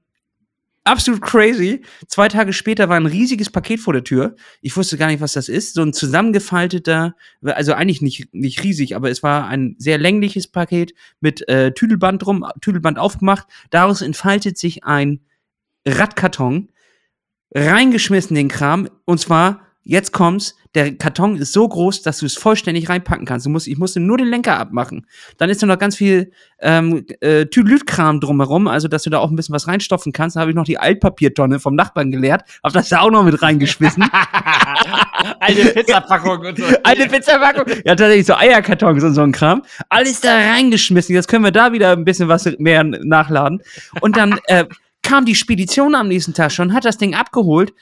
absolut crazy. Zwei Tage später war ein riesiges Paket vor der Tür. Ich wusste gar nicht, was das ist. So ein zusammengefalteter, also eigentlich nicht, nicht riesig, aber es war ein sehr längliches Paket mit äh, Tüdelband drum, Tüdelband aufgemacht. Daraus entfaltet sich ein Radkarton, reingeschmissen den Kram, und zwar, jetzt kommt's, der Karton ist so groß, dass du es vollständig reinpacken kannst. Du musst, ich musste nur den Lenker abmachen. Dann ist da noch ganz viel ähm, äh, Tüdelütkram drumherum, also dass du da auch ein bisschen was reinstopfen kannst. Da habe ich noch die Altpapiertonne vom Nachbarn geleert, habe das da auch noch mit reingeschmissen. *laughs* Alte Pizzapackung und so. *laughs* Alte Pizzapackung. Ja, tatsächlich so Eierkartons und so ein Kram. Alles da reingeschmissen. Jetzt können wir da wieder ein bisschen was mehr nachladen. Und dann äh, kam die Spedition am nächsten Tag schon, hat das Ding abgeholt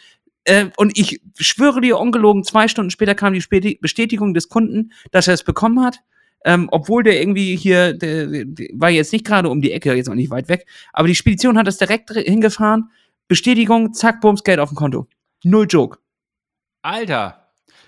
äh, und ich schwöre dir ungelogen, zwei Stunden später kam die Bestätigung des Kunden, dass er es bekommen hat. Ähm, obwohl der irgendwie hier, der, der war jetzt nicht gerade um die Ecke, jetzt auch nicht weit weg, aber die Spedition hat das direkt hingefahren. Bestätigung, zack, bums, Geld auf dem Konto. Null Joke. Alter,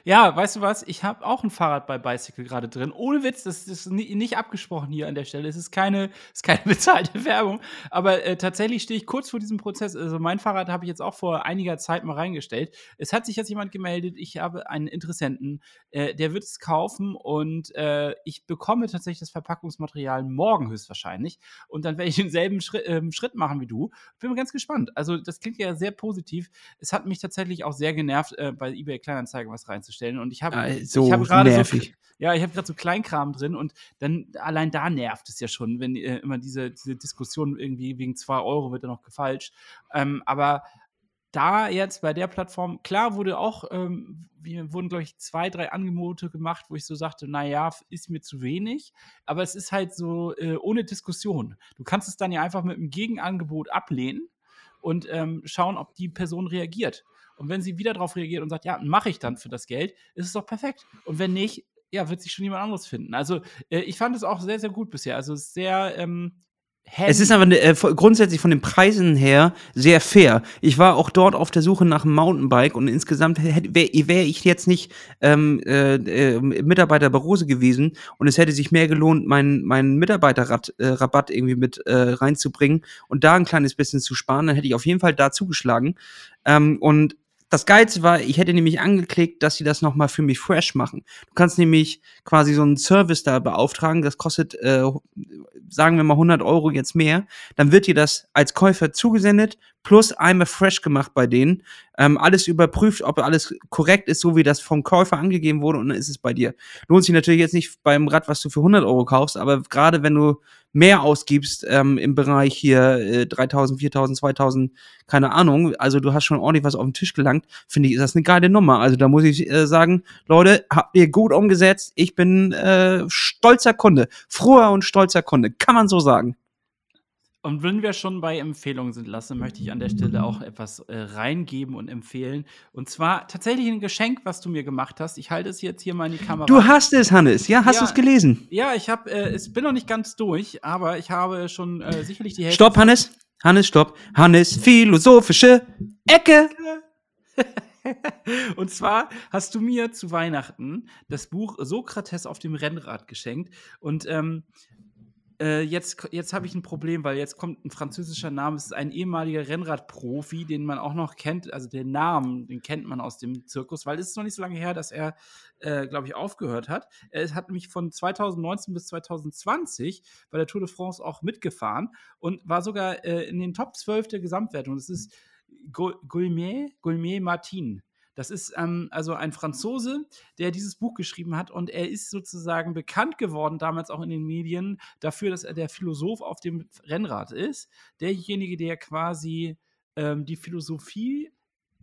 ja, weißt du was? Ich habe auch ein Fahrrad bei Bicycle gerade drin. Ohne Witz, das ist nicht abgesprochen hier an der Stelle. Es ist keine, ist keine *laughs* bezahlte Werbung. Aber äh, tatsächlich stehe ich kurz vor diesem Prozess. Also mein Fahrrad habe ich jetzt auch vor einiger Zeit mal reingestellt. Es hat sich jetzt jemand gemeldet. Ich habe einen Interessenten, äh, der wird es kaufen und äh, ich bekomme tatsächlich das Verpackungsmaterial morgen höchstwahrscheinlich. Und dann werde ich denselben Schritt, ähm, Schritt machen wie du. Bin ganz gespannt. Also das klingt ja sehr positiv. Es hat mich tatsächlich auch sehr genervt, äh, bei eBay Kleinanzeigen was reinzustellen herzustellen. Und ich habe ja, so ich hab gerade so, ja, ich habe gerade so Kleinkram drin und dann allein da nervt es ja schon, wenn äh, immer diese, diese Diskussion irgendwie wegen zwei Euro wird da noch gefalscht. Ähm, aber da jetzt bei der Plattform, klar wurde auch, ähm, wir wurden, glaube ich, zwei, drei Angebote gemacht, wo ich so sagte, naja, ist mir zu wenig, aber es ist halt so äh, ohne Diskussion. Du kannst es dann ja einfach mit einem Gegenangebot ablehnen und ähm, schauen, ob die Person reagiert. Und wenn sie wieder darauf reagiert und sagt, ja, mache ich dann für das Geld, ist es doch perfekt. Und wenn nicht, ja, wird sich schon jemand anderes finden. Also äh, ich fand es auch sehr, sehr gut bisher. Also sehr ähm, Handy. Es ist aber äh, grundsätzlich von den Preisen her sehr fair. Ich war auch dort auf der Suche nach einem Mountainbike und insgesamt wäre wär ich jetzt nicht ähm, äh, äh, Mitarbeiter bei Rose gewesen und es hätte sich mehr gelohnt, meinen mein Mitarbeiterrabatt äh, irgendwie mit äh, reinzubringen und da ein kleines bisschen zu sparen. Dann hätte ich auf jeden Fall da zugeschlagen. Ähm, und das Geilste war, ich hätte nämlich angeklickt, dass sie das nochmal für mich fresh machen. Du kannst nämlich quasi so einen Service da beauftragen, das kostet, äh, sagen wir mal 100 Euro jetzt mehr. Dann wird dir das als Käufer zugesendet, plus einmal fresh gemacht bei denen. Ähm, alles überprüft, ob alles korrekt ist, so wie das vom Käufer angegeben wurde und dann ist es bei dir. Lohnt sich natürlich jetzt nicht beim Rad, was du für 100 Euro kaufst, aber gerade wenn du mehr ausgibst ähm, im Bereich hier äh, 3000, 4000, 2000, keine Ahnung, also du hast schon ordentlich was auf den Tisch gelangt, finde ich, ist das eine geile Nummer. Also da muss ich äh, sagen, Leute, habt ihr gut umgesetzt. Ich bin äh, stolzer Kunde, froher und stolzer Kunde, kann man so sagen. Und wenn wir schon bei Empfehlungen sind, lassen, möchte ich an der Stelle auch etwas äh, reingeben und empfehlen. Und zwar tatsächlich ein Geschenk, was du mir gemacht hast. Ich halte es jetzt hier mal in die Kamera. Du hast es, Hannes. Ja, hast ja, du es gelesen? Ja, ich habe, äh, es bin noch nicht ganz durch, aber ich habe schon äh, sicherlich die Hälfte. Stopp, Hannes. Hannes, stopp. Hannes, philosophische Ecke. *laughs* Und zwar hast du mir zu Weihnachten das Buch Sokrates auf dem Rennrad geschenkt. Und ähm, äh, jetzt, jetzt habe ich ein Problem, weil jetzt kommt ein französischer Name. Es ist ein ehemaliger Rennradprofi, den man auch noch kennt. Also den Namen, den kennt man aus dem Zirkus, weil es ist noch nicht so lange her, dass er, äh, glaube ich, aufgehört hat. Er hat nämlich von 2019 bis 2020 bei der Tour de France auch mitgefahren und war sogar äh, in den Top 12 der Gesamtwertung. Das ist Guillemets Martin. Das ist ähm, also ein Franzose, der dieses Buch geschrieben hat und er ist sozusagen bekannt geworden, damals auch in den Medien, dafür, dass er der Philosoph auf dem Rennrad ist. Derjenige, der quasi ähm, die Philosophie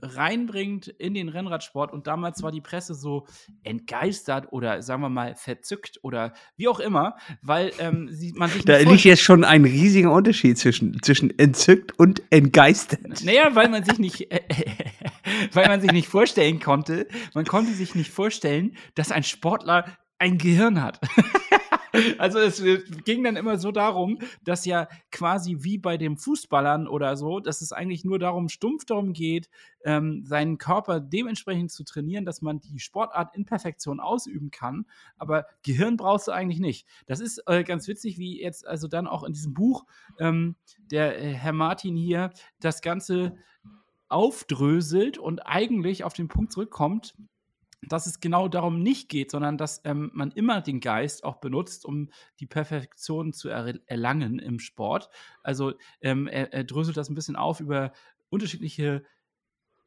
reinbringt in den Rennradsport und damals war die Presse so entgeistert oder sagen wir mal verzückt oder wie auch immer, weil ähm, sie, man sich da liegt jetzt schon ein riesiger Unterschied zwischen, zwischen entzückt und entgeistert. Naja, weil man sich nicht äh, *laughs* weil man sich nicht vorstellen konnte, man konnte sich nicht vorstellen, dass ein Sportler ein Gehirn hat. *laughs* also es ging dann immer so darum, dass ja quasi wie bei den Fußballern oder so, dass es eigentlich nur darum, stumpf darum geht, ähm, seinen Körper dementsprechend zu trainieren, dass man die Sportart in Perfektion ausüben kann. Aber Gehirn brauchst du eigentlich nicht. Das ist äh, ganz witzig, wie jetzt also dann auch in diesem Buch ähm, der äh, Herr Martin hier das Ganze aufdröselt und eigentlich auf den Punkt zurückkommt, dass es genau darum nicht geht, sondern dass ähm, man immer den Geist auch benutzt, um die Perfektion zu er erlangen im Sport. Also ähm, er, er, dröselt das ein bisschen auf über unterschiedliche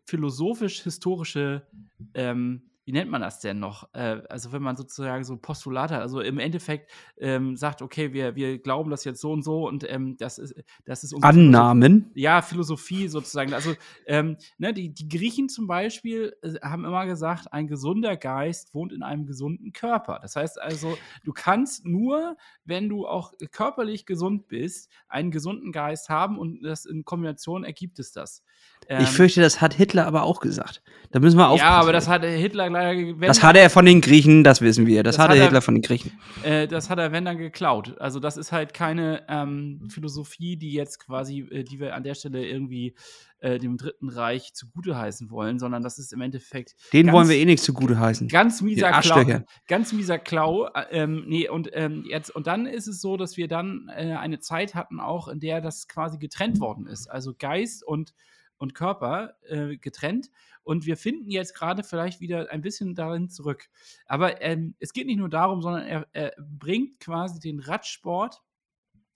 philosophisch-historische ähm, wie nennt man das denn noch? Äh, also wenn man sozusagen so Postulate hat, also im Endeffekt ähm, sagt, okay, wir, wir glauben das jetzt so und so und ähm, das ist, das ist unsere Annahmen? Philosophie, ja, Philosophie sozusagen. Also ähm, ne, die, die Griechen zum Beispiel äh, haben immer gesagt, ein gesunder Geist wohnt in einem gesunden Körper. Das heißt also, du kannst nur, wenn du auch körperlich gesund bist, einen gesunden Geist haben und das in Kombination ergibt es das. ich ähm, fürchte, das hat Hitler aber auch gesagt. Da müssen wir aufpassen. Ja, aber das hat Hitler leider. Das hatte er von den Griechen, das wissen wir. Das, das hatte Hitler er, von den Griechen. Äh, das hat er, wenn dann, geklaut. Also, das ist halt keine ähm, Philosophie, die jetzt quasi, äh, die wir an der Stelle irgendwie äh, dem Dritten Reich zugute heißen wollen, sondern das ist im Endeffekt. Den ganz, wollen wir eh nicht zugute heißen. Ganz mieser Klau. Ganz mieser Klau. Äh, ähm, nee, und, ähm, jetzt, und dann ist es so, dass wir dann äh, eine Zeit hatten, auch in der das quasi getrennt worden ist. Also Geist und und Körper äh, getrennt. Und wir finden jetzt gerade vielleicht wieder ein bisschen darin zurück. Aber ähm, es geht nicht nur darum, sondern er, er bringt quasi den Radsport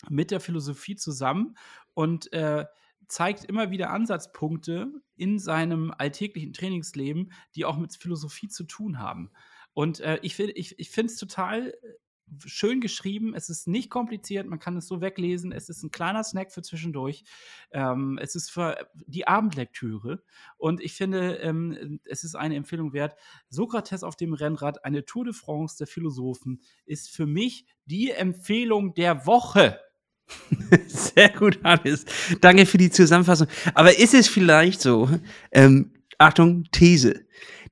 mit der Philosophie zusammen und äh, zeigt immer wieder Ansatzpunkte in seinem alltäglichen Trainingsleben, die auch mit Philosophie zu tun haben. Und äh, ich, ich, ich finde es total schön geschrieben, es ist nicht kompliziert, man kann es so weglesen, es ist ein kleiner Snack für zwischendurch, ähm, es ist für die Abendlektüre und ich finde, ähm, es ist eine Empfehlung wert. Sokrates auf dem Rennrad, eine Tour de France der Philosophen, ist für mich die Empfehlung der Woche. *laughs* Sehr gut, Hannes. Danke für die Zusammenfassung. Aber ist es vielleicht so, ähm, Achtung, These,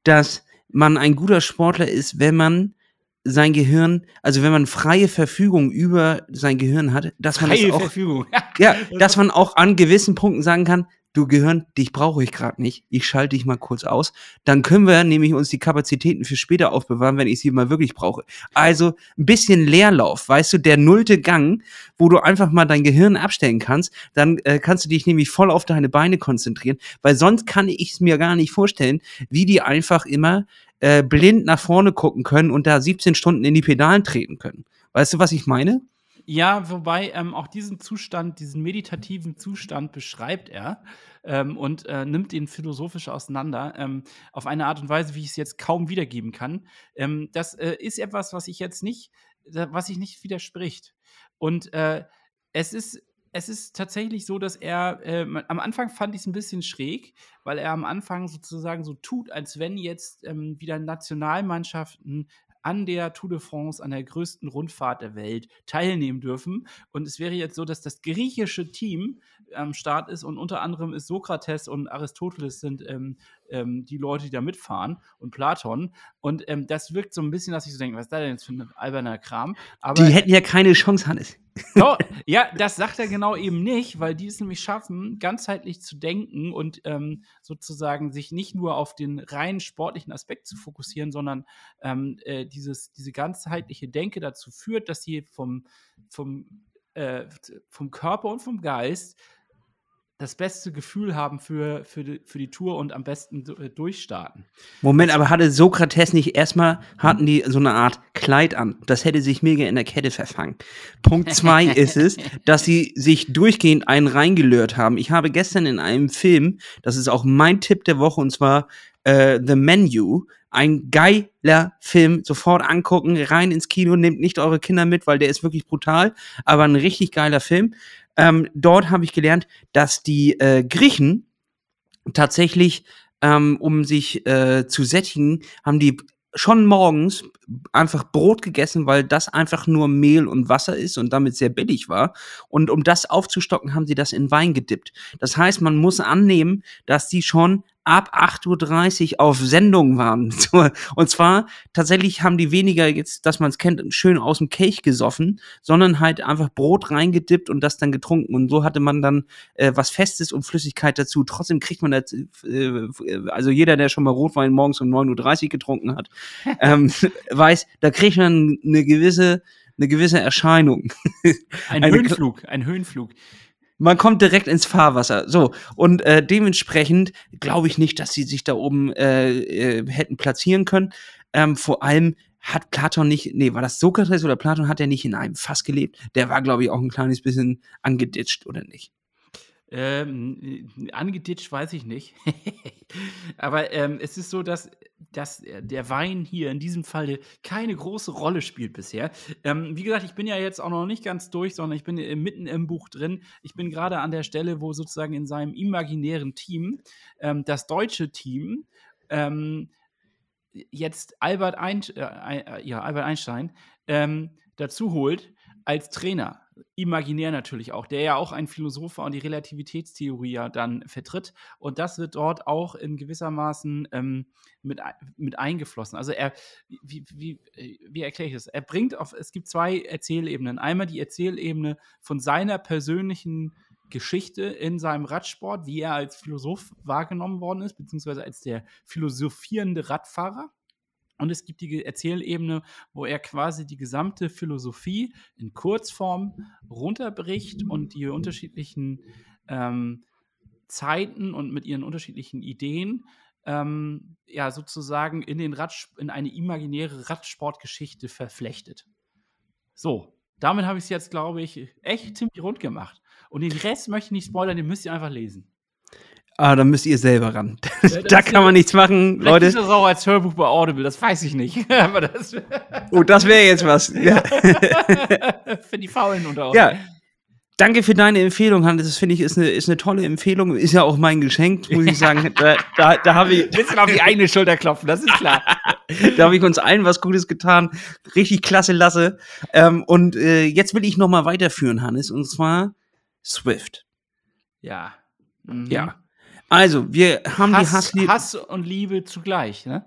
dass man ein guter Sportler ist, wenn man sein Gehirn, also wenn man freie Verfügung über sein Gehirn hat, dass man freie das auch, Verfügung. *laughs* ja, dass man auch an gewissen Punkten sagen kann, du Gehirn, dich brauche ich gerade nicht, ich schalte dich mal kurz aus, dann können wir nämlich uns die Kapazitäten für später aufbewahren, wenn ich sie mal wirklich brauche. Also ein bisschen Leerlauf, weißt du, der nullte Gang, wo du einfach mal dein Gehirn abstellen kannst, dann äh, kannst du dich nämlich voll auf deine Beine konzentrieren, weil sonst kann ich es mir gar nicht vorstellen, wie die einfach immer äh, blind nach vorne gucken können und da 17 Stunden in die Pedalen treten können. Weißt du, was ich meine? Ja, wobei ähm, auch diesen Zustand, diesen meditativen Zustand beschreibt er ähm, und äh, nimmt ihn philosophisch auseinander, ähm, auf eine Art und Weise, wie ich es jetzt kaum wiedergeben kann. Ähm, das äh, ist etwas, was ich jetzt nicht, was sich nicht widerspricht. Und äh, es ist es ist tatsächlich so, dass er, äh, am Anfang fand ich es ein bisschen schräg, weil er am Anfang sozusagen so tut, als wenn jetzt ähm, wieder Nationalmannschaften an der Tour de France, an der größten Rundfahrt der Welt teilnehmen dürfen. Und es wäre jetzt so, dass das griechische Team am Start ist und unter anderem ist Sokrates und Aristoteles sind ähm, ähm, die Leute, die da mitfahren und Platon. Und ähm, das wirkt so ein bisschen, dass ich so denke, was ist da denn jetzt für ein alberner Kram? Aber, die hätten ja keine Chance, Hannes. *laughs* Oh, ja, das sagt er genau eben nicht, weil die es nämlich schaffen, ganzheitlich zu denken und ähm, sozusagen sich nicht nur auf den rein sportlichen Aspekt zu fokussieren, sondern ähm, äh, dieses, diese ganzheitliche Denke dazu führt, dass sie vom, vom, äh, vom Körper und vom Geist das beste Gefühl haben für, für, die, für die Tour und am besten äh, durchstarten. Moment, aber hatte Sokrates nicht erstmal, hatten die so eine Art Kleid an. Das hätte sich mega in der Kette verfangen. Punkt zwei *laughs* ist es, dass sie sich durchgehend einen reingelört haben. Ich habe gestern in einem Film, das ist auch mein Tipp der Woche, und zwar äh, The Menu, ein geiler Film. Sofort angucken, rein ins Kino, nehmt nicht eure Kinder mit, weil der ist wirklich brutal, aber ein richtig geiler Film. Ähm, dort habe ich gelernt, dass die äh, Griechen tatsächlich, ähm, um sich äh, zu sättigen, haben die schon morgens einfach Brot gegessen, weil das einfach nur Mehl und Wasser ist und damit sehr billig war. Und um das aufzustocken, haben sie das in Wein gedippt. Das heißt, man muss annehmen, dass die schon ab 8.30 Uhr auf Sendung waren. *laughs* Und zwar tatsächlich haben die weniger jetzt, dass man es kennt, schön aus dem Kelch gesoffen, sondern halt einfach Brot reingedippt und das dann getrunken. Und so hatte man dann äh, was Festes und Flüssigkeit dazu. Trotzdem kriegt man das, äh, also jeder, der schon mal Rotwein morgens um 9.30 Uhr getrunken hat, *laughs* ähm, weiß, da kriegt man eine gewisse, eine gewisse Erscheinung. Ein Höhenflug, ein Höhenflug. Man kommt direkt ins Fahrwasser. So, und äh, dementsprechend glaube ich nicht, dass sie sich da oben äh, äh, hätten platzieren können. Ähm, vor allem hat Platon nicht, nee, war das Sokrates oder Platon, hat er nicht in einem Fass gelebt? Der war, glaube ich, auch ein kleines bisschen angeditscht, oder nicht? Ähm, angeditscht weiß ich nicht. *laughs* Aber ähm, es ist so, dass dass der Wein hier in diesem Fall keine große Rolle spielt bisher. Ähm, wie gesagt, ich bin ja jetzt auch noch nicht ganz durch, sondern ich bin mitten im Buch drin. Ich bin gerade an der Stelle, wo sozusagen in seinem imaginären Team ähm, das deutsche Team ähm, jetzt Albert, Ein äh, äh, ja, Albert Einstein ähm, dazu holt als Trainer imaginär natürlich auch, der ja auch ein Philosoph war und die Relativitätstheorie ja dann vertritt. Und das wird dort auch in gewissermaßen ähm, mit, mit eingeflossen. Also er, wie, wie, wie erkläre ich das? Er bringt auf, es gibt zwei Erzählebenen. Einmal die Erzählebene von seiner persönlichen Geschichte in seinem Radsport, wie er als Philosoph wahrgenommen worden ist, beziehungsweise als der philosophierende Radfahrer. Und es gibt die Erzählebene, wo er quasi die gesamte Philosophie in Kurzform runterbricht und die unterschiedlichen ähm, Zeiten und mit ihren unterschiedlichen Ideen ähm, ja sozusagen in, den in eine imaginäre Radsportgeschichte verflechtet. So, damit habe ich es jetzt, glaube ich, echt ziemlich rund gemacht. Und den Rest möchte ich nicht spoilern, den müsst ihr einfach lesen. Ah, dann müsst ihr selber ran. Ja, *laughs* da kann man nichts machen, Leute. Ist das auch als Hörbuch bei Audible, das weiß ich nicht. *laughs* Aber das oh, das wäre jetzt was. *laughs* Ja. für die Faulen unter uns. Ja. Danke für deine Empfehlung, Hannes. Das finde ich ist eine, ist eine tolle Empfehlung. Ist ja auch mein Geschenk, muss ich sagen. Da, da, da habe ich. Ein bisschen auf die eigene Schulter klopfen, das ist klar. da habe ich uns allen was Gutes getan. Richtig klasse Lasse. Ähm, und äh, jetzt will ich noch mal weiterführen, Hannes. Und zwar Swift. Ja. Mhm. Ja. Also, wir haben Hass, die Hassliebe. Hass und Liebe zugleich, ne?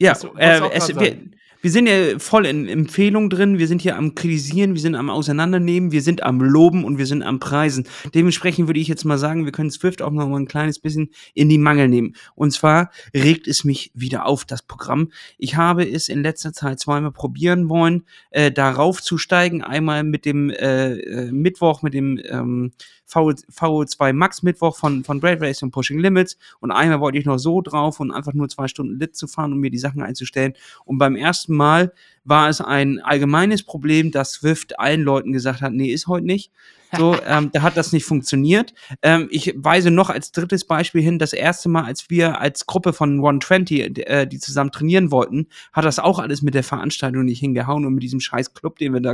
Ja, du, äh, es, wir, wir sind ja voll in Empfehlungen drin, wir sind hier am Kritisieren, wir sind am Auseinandernehmen, wir sind am Loben und wir sind am Preisen. Dementsprechend würde ich jetzt mal sagen, wir können Swift auch noch mal ein kleines bisschen in die Mangel nehmen. Und zwar regt es mich wieder auf, das Programm. Ich habe es in letzter Zeit zweimal probieren wollen, äh, darauf zu steigen. Einmal mit dem äh, äh Mittwoch, mit dem ähm, VO2 Max Mittwoch von, von Brad Race und Pushing Limits und einmal wollte ich noch so drauf und einfach nur zwei Stunden Lit zu fahren, um mir die Sachen einzustellen. Und beim ersten Mal war es ein allgemeines Problem, dass Swift allen Leuten gesagt hat, nee, ist heute nicht. So, ähm, da hat das nicht funktioniert. Ähm, ich weise noch als drittes Beispiel hin, das erste Mal, als wir als Gruppe von 120, äh, die zusammen trainieren wollten, hat das auch alles mit der Veranstaltung nicht hingehauen und mit diesem scheiß Club, den wir da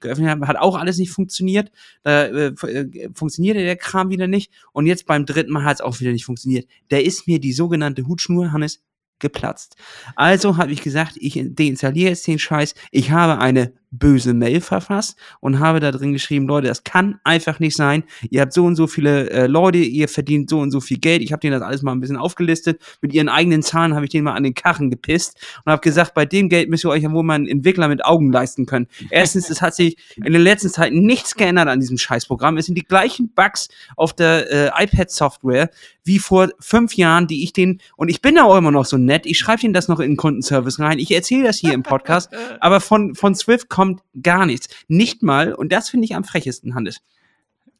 geöffnet haben, hat auch alles nicht funktioniert. Da äh, äh, funktionierte der Kram wieder nicht. Und jetzt beim dritten Mal hat es auch wieder nicht funktioniert. Da ist mir die sogenannte Hutschnur, Hannes, geplatzt. Also habe ich gesagt, ich deinstalliere jetzt den Scheiß. Ich habe eine böse Mail verfasst und habe da drin geschrieben, Leute, das kann einfach nicht sein. Ihr habt so und so viele äh, Leute, ihr verdient so und so viel Geld. Ich habe denen das alles mal ein bisschen aufgelistet. Mit ihren eigenen Zahlen habe ich denen mal an den Karren gepisst und habe gesagt, bei dem Geld müsst ihr euch ja wohl mal einen Entwickler mit Augen leisten können. Erstens, es hat sich in den letzten Zeiten nichts geändert an diesem Scheißprogramm. Es sind die gleichen Bugs auf der äh, iPad-Software wie vor fünf Jahren, die ich den, und ich bin da auch immer noch so nett, ich schreibe denen das noch in den Kundenservice rein, ich erzähle das hier im Podcast, *laughs* aber von, von Swift kommt kommt gar nichts. Nicht mal, und das finde ich am frechesten, Hannes.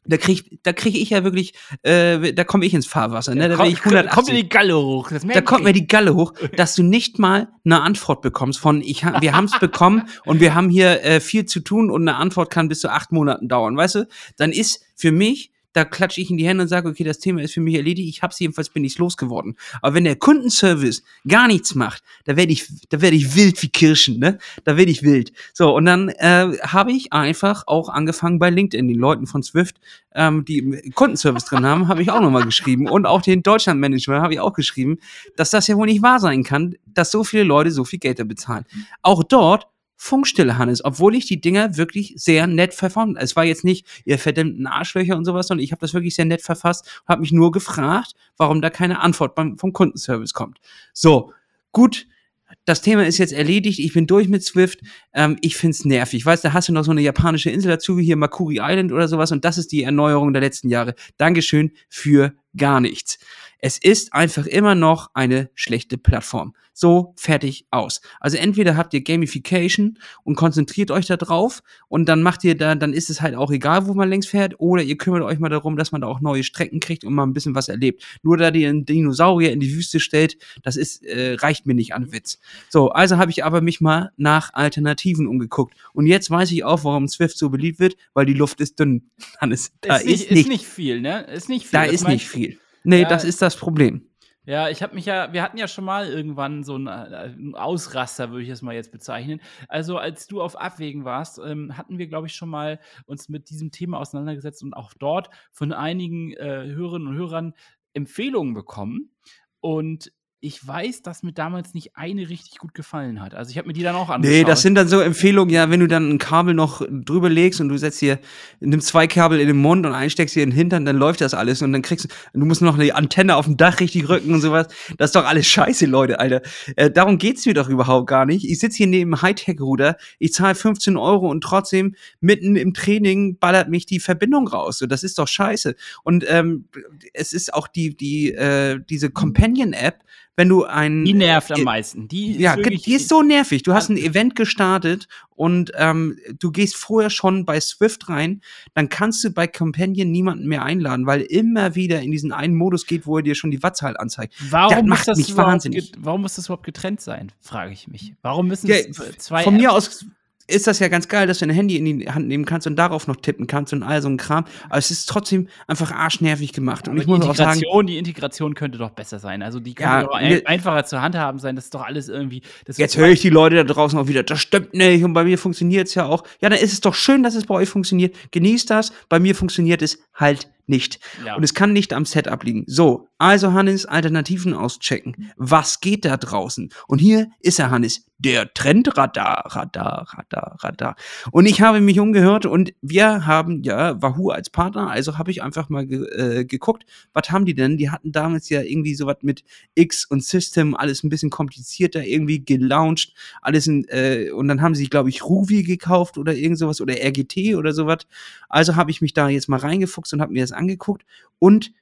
Da kriege da krieg ich ja wirklich, äh, da komme ich ins Fahrwasser. Ne? Da komm, ich 180. kommt mir die Galle hoch. da kommt mir die Galle hoch, dass du nicht mal eine Antwort bekommst von, ich, wir haben es bekommen und wir haben hier äh, viel zu tun und eine Antwort kann bis zu acht Monaten dauern. Weißt du, dann ist für mich da klatsche ich in die Hände und sage, okay, das Thema ist für mich erledigt, ich hab's jedenfalls, bin ich losgeworden. Aber wenn der Kundenservice gar nichts macht, da werde ich, da werde ich wild wie Kirschen, ne? Da werde ich wild. So, und dann äh, habe ich einfach auch angefangen bei LinkedIn, den Leuten von Swift, ähm, die Kundenservice drin haben, habe ich auch nochmal geschrieben. Und auch den Deutschlandmanager habe ich auch geschrieben, dass das ja wohl nicht wahr sein kann, dass so viele Leute so viel Geld da bezahlen. Auch dort Funkstille, Hannes, obwohl ich die Dinger wirklich sehr nett verfasst. Es war jetzt nicht, ihr verdammten Arschlöcher und sowas, sondern ich habe das wirklich sehr nett verfasst und habe mich nur gefragt, warum da keine Antwort beim, vom Kundenservice kommt. So, gut, das Thema ist jetzt erledigt, ich bin durch mit Swift. Ähm, ich find's nervig. Weißt du, da hast du noch so eine japanische Insel dazu, hier Makuri Island oder sowas, und das ist die Erneuerung der letzten Jahre. Dankeschön für gar nichts. Es ist einfach immer noch eine schlechte Plattform. So, fertig, aus. Also entweder habt ihr Gamification und konzentriert euch da drauf und dann macht ihr da, dann ist es halt auch egal, wo man längs fährt, oder ihr kümmert euch mal darum, dass man da auch neue Strecken kriegt und mal ein bisschen was erlebt. Nur da ihr einen Dinosaurier in die Wüste stellt, das ist, äh, reicht mir nicht an Witz. So, also habe ich aber mich mal nach Alternativen umgeguckt. Und jetzt weiß ich auch, warum Swift so beliebt wird, weil die Luft ist dünn. *laughs* Hannes, da ist, nicht, ist, nicht, ist nicht viel, ne? Ist nicht viel. Da ist nicht viel. Nee, ja, das ist das Problem. Ja, ich habe mich ja, wir hatten ja schon mal irgendwann so einen, äh, Ausraster, würde ich es mal jetzt bezeichnen. Also, als du auf Abwägen warst, ähm, hatten wir, glaube ich, schon mal uns mit diesem Thema auseinandergesetzt und auch dort von einigen äh, Hörerinnen und Hörern Empfehlungen bekommen. Und ich weiß, dass mir damals nicht eine richtig gut gefallen hat. Also ich habe mir die dann auch angeschaut. Nee, das sind dann so Empfehlungen, ja, wenn du dann ein Kabel noch drüber legst und du setzt hier, nimmst zwei Kabel in den Mund und einsteckst hier in den Hintern, dann läuft das alles und dann kriegst du, du musst noch eine Antenne auf dem Dach richtig rücken und sowas. Das ist doch alles scheiße, Leute, Alter. Äh, darum geht's mir doch überhaupt gar nicht. Ich sitze hier neben Hightech-Ruder, ich zahle 15 Euro und trotzdem mitten im Training ballert mich die Verbindung raus. So, das ist doch scheiße. Und ähm, es ist auch die, die, äh, diese Companion-App, wenn du ein. Die nervt am meisten. Die ja, ist die ist so nervig. Du hast ein Event gestartet und ähm, du gehst vorher schon bei Swift rein, dann kannst du bei Companion niemanden mehr einladen, weil immer wieder in diesen einen Modus geht, wo er dir schon die Wattzahl anzeigt. Warum das macht das mich wahnsinnig. Warum muss das überhaupt getrennt sein, frage ich mich. Warum müssen ja, zwei. Von Apps mir aus ist das ja ganz geil, dass du ein Handy in die Hand nehmen kannst und darauf noch tippen kannst und all so ein Kram. Aber es ist trotzdem einfach arschnervig gemacht. und ich muss auch sagen, die Integration könnte doch besser sein. Also die könnte ja, doch ein, einfacher zu handhaben sein. Das ist doch alles irgendwie. jetzt höre ich die Leute da draußen auch wieder. Das stimmt nicht. Und bei mir funktioniert es ja auch. Ja, dann ist es doch schön, dass es bei euch funktioniert. Genießt das. Bei mir funktioniert es halt nicht. Ja. Und es kann nicht am Setup liegen. So, also Hannes, Alternativen auschecken. Was geht da draußen? Und hier ist er, Hannes, der Trendradar, Radar, Radar, Radar. Und ich habe mich umgehört und wir haben ja Wahoo als Partner, also habe ich einfach mal ge äh, geguckt, was haben die denn? Die hatten damals ja irgendwie sowas mit X und System, alles ein bisschen komplizierter, irgendwie gelauncht, alles in, äh, und dann haben sie, glaube ich, Ruby gekauft oder irgend sowas oder RGT oder sowas. Also habe ich mich da jetzt mal reingefuchst und habe mir das angeguckt und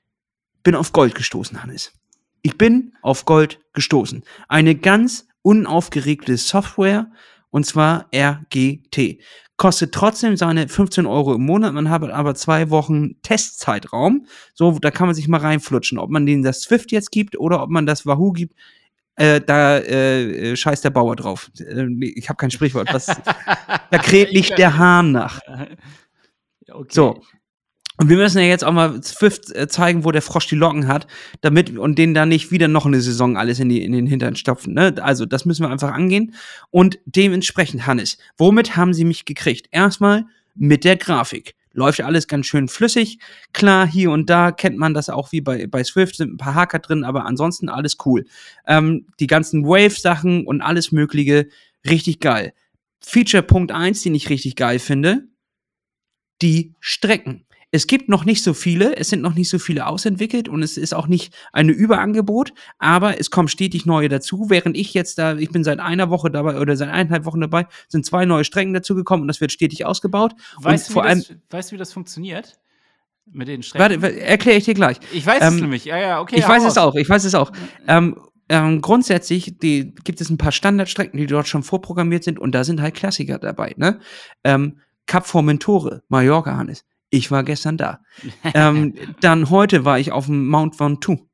bin auf Gold gestoßen, Hannes. Ich bin auf Gold gestoßen. Eine ganz unaufgeregte Software, und zwar RGT. Kostet trotzdem seine 15 Euro im Monat, man hat aber zwei Wochen Testzeitraum. So, da kann man sich mal reinflutschen, ob man denen das Swift jetzt gibt oder ob man das Wahoo gibt. Äh, da äh, scheißt der Bauer drauf. Äh, ich habe kein Sprichwort. Was, da kräht nicht *laughs* der Hahn nach. Okay. So, und wir müssen ja jetzt auch mal Swift äh, zeigen, wo der Frosch die Locken hat, damit und denen da nicht wieder noch eine Saison alles in, die, in den Hintern stopfen. Ne? Also, das müssen wir einfach angehen. Und dementsprechend, Hannes, womit haben sie mich gekriegt? Erstmal mit der Grafik. Läuft alles ganz schön flüssig. Klar, hier und da kennt man das auch wie bei, bei Swift, sind ein paar Hacker drin, aber ansonsten alles cool. Ähm, die ganzen Wave-Sachen und alles Mögliche, richtig geil. Feature Punkt 1, den ich richtig geil finde, die Strecken. Es gibt noch nicht so viele, es sind noch nicht so viele ausentwickelt und es ist auch nicht eine Überangebot, aber es kommen stetig neue dazu. Während ich jetzt da, ich bin seit einer Woche dabei oder seit eineinhalb Wochen dabei, sind zwei neue Strecken dazugekommen und das wird stetig ausgebaut. Weißt, und vor allem, das, weißt du, wie das funktioniert? Mit den Strecken? Warte, erkläre ich dir gleich. Ich weiß ähm, es nämlich. Ja, ja, okay. Ich weiß aus. es auch, ich weiß es auch. Ähm, ähm, grundsätzlich die, gibt es ein paar Standardstrecken, die dort schon vorprogrammiert sind und da sind halt Klassiker dabei. Ne? Ähm, Cap Formentore, Mallorca, Hannes. Ich war gestern da. ähm, *laughs* dann heute war ich auf dem Mount Ventoux.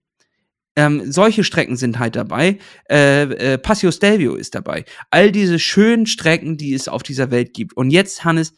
Ähm, solche Strecken sind halt dabei. Äh, äh, Passio Stelvio ist dabei. All diese schönen Strecken, die es auf dieser Welt gibt. Und jetzt, Hannes,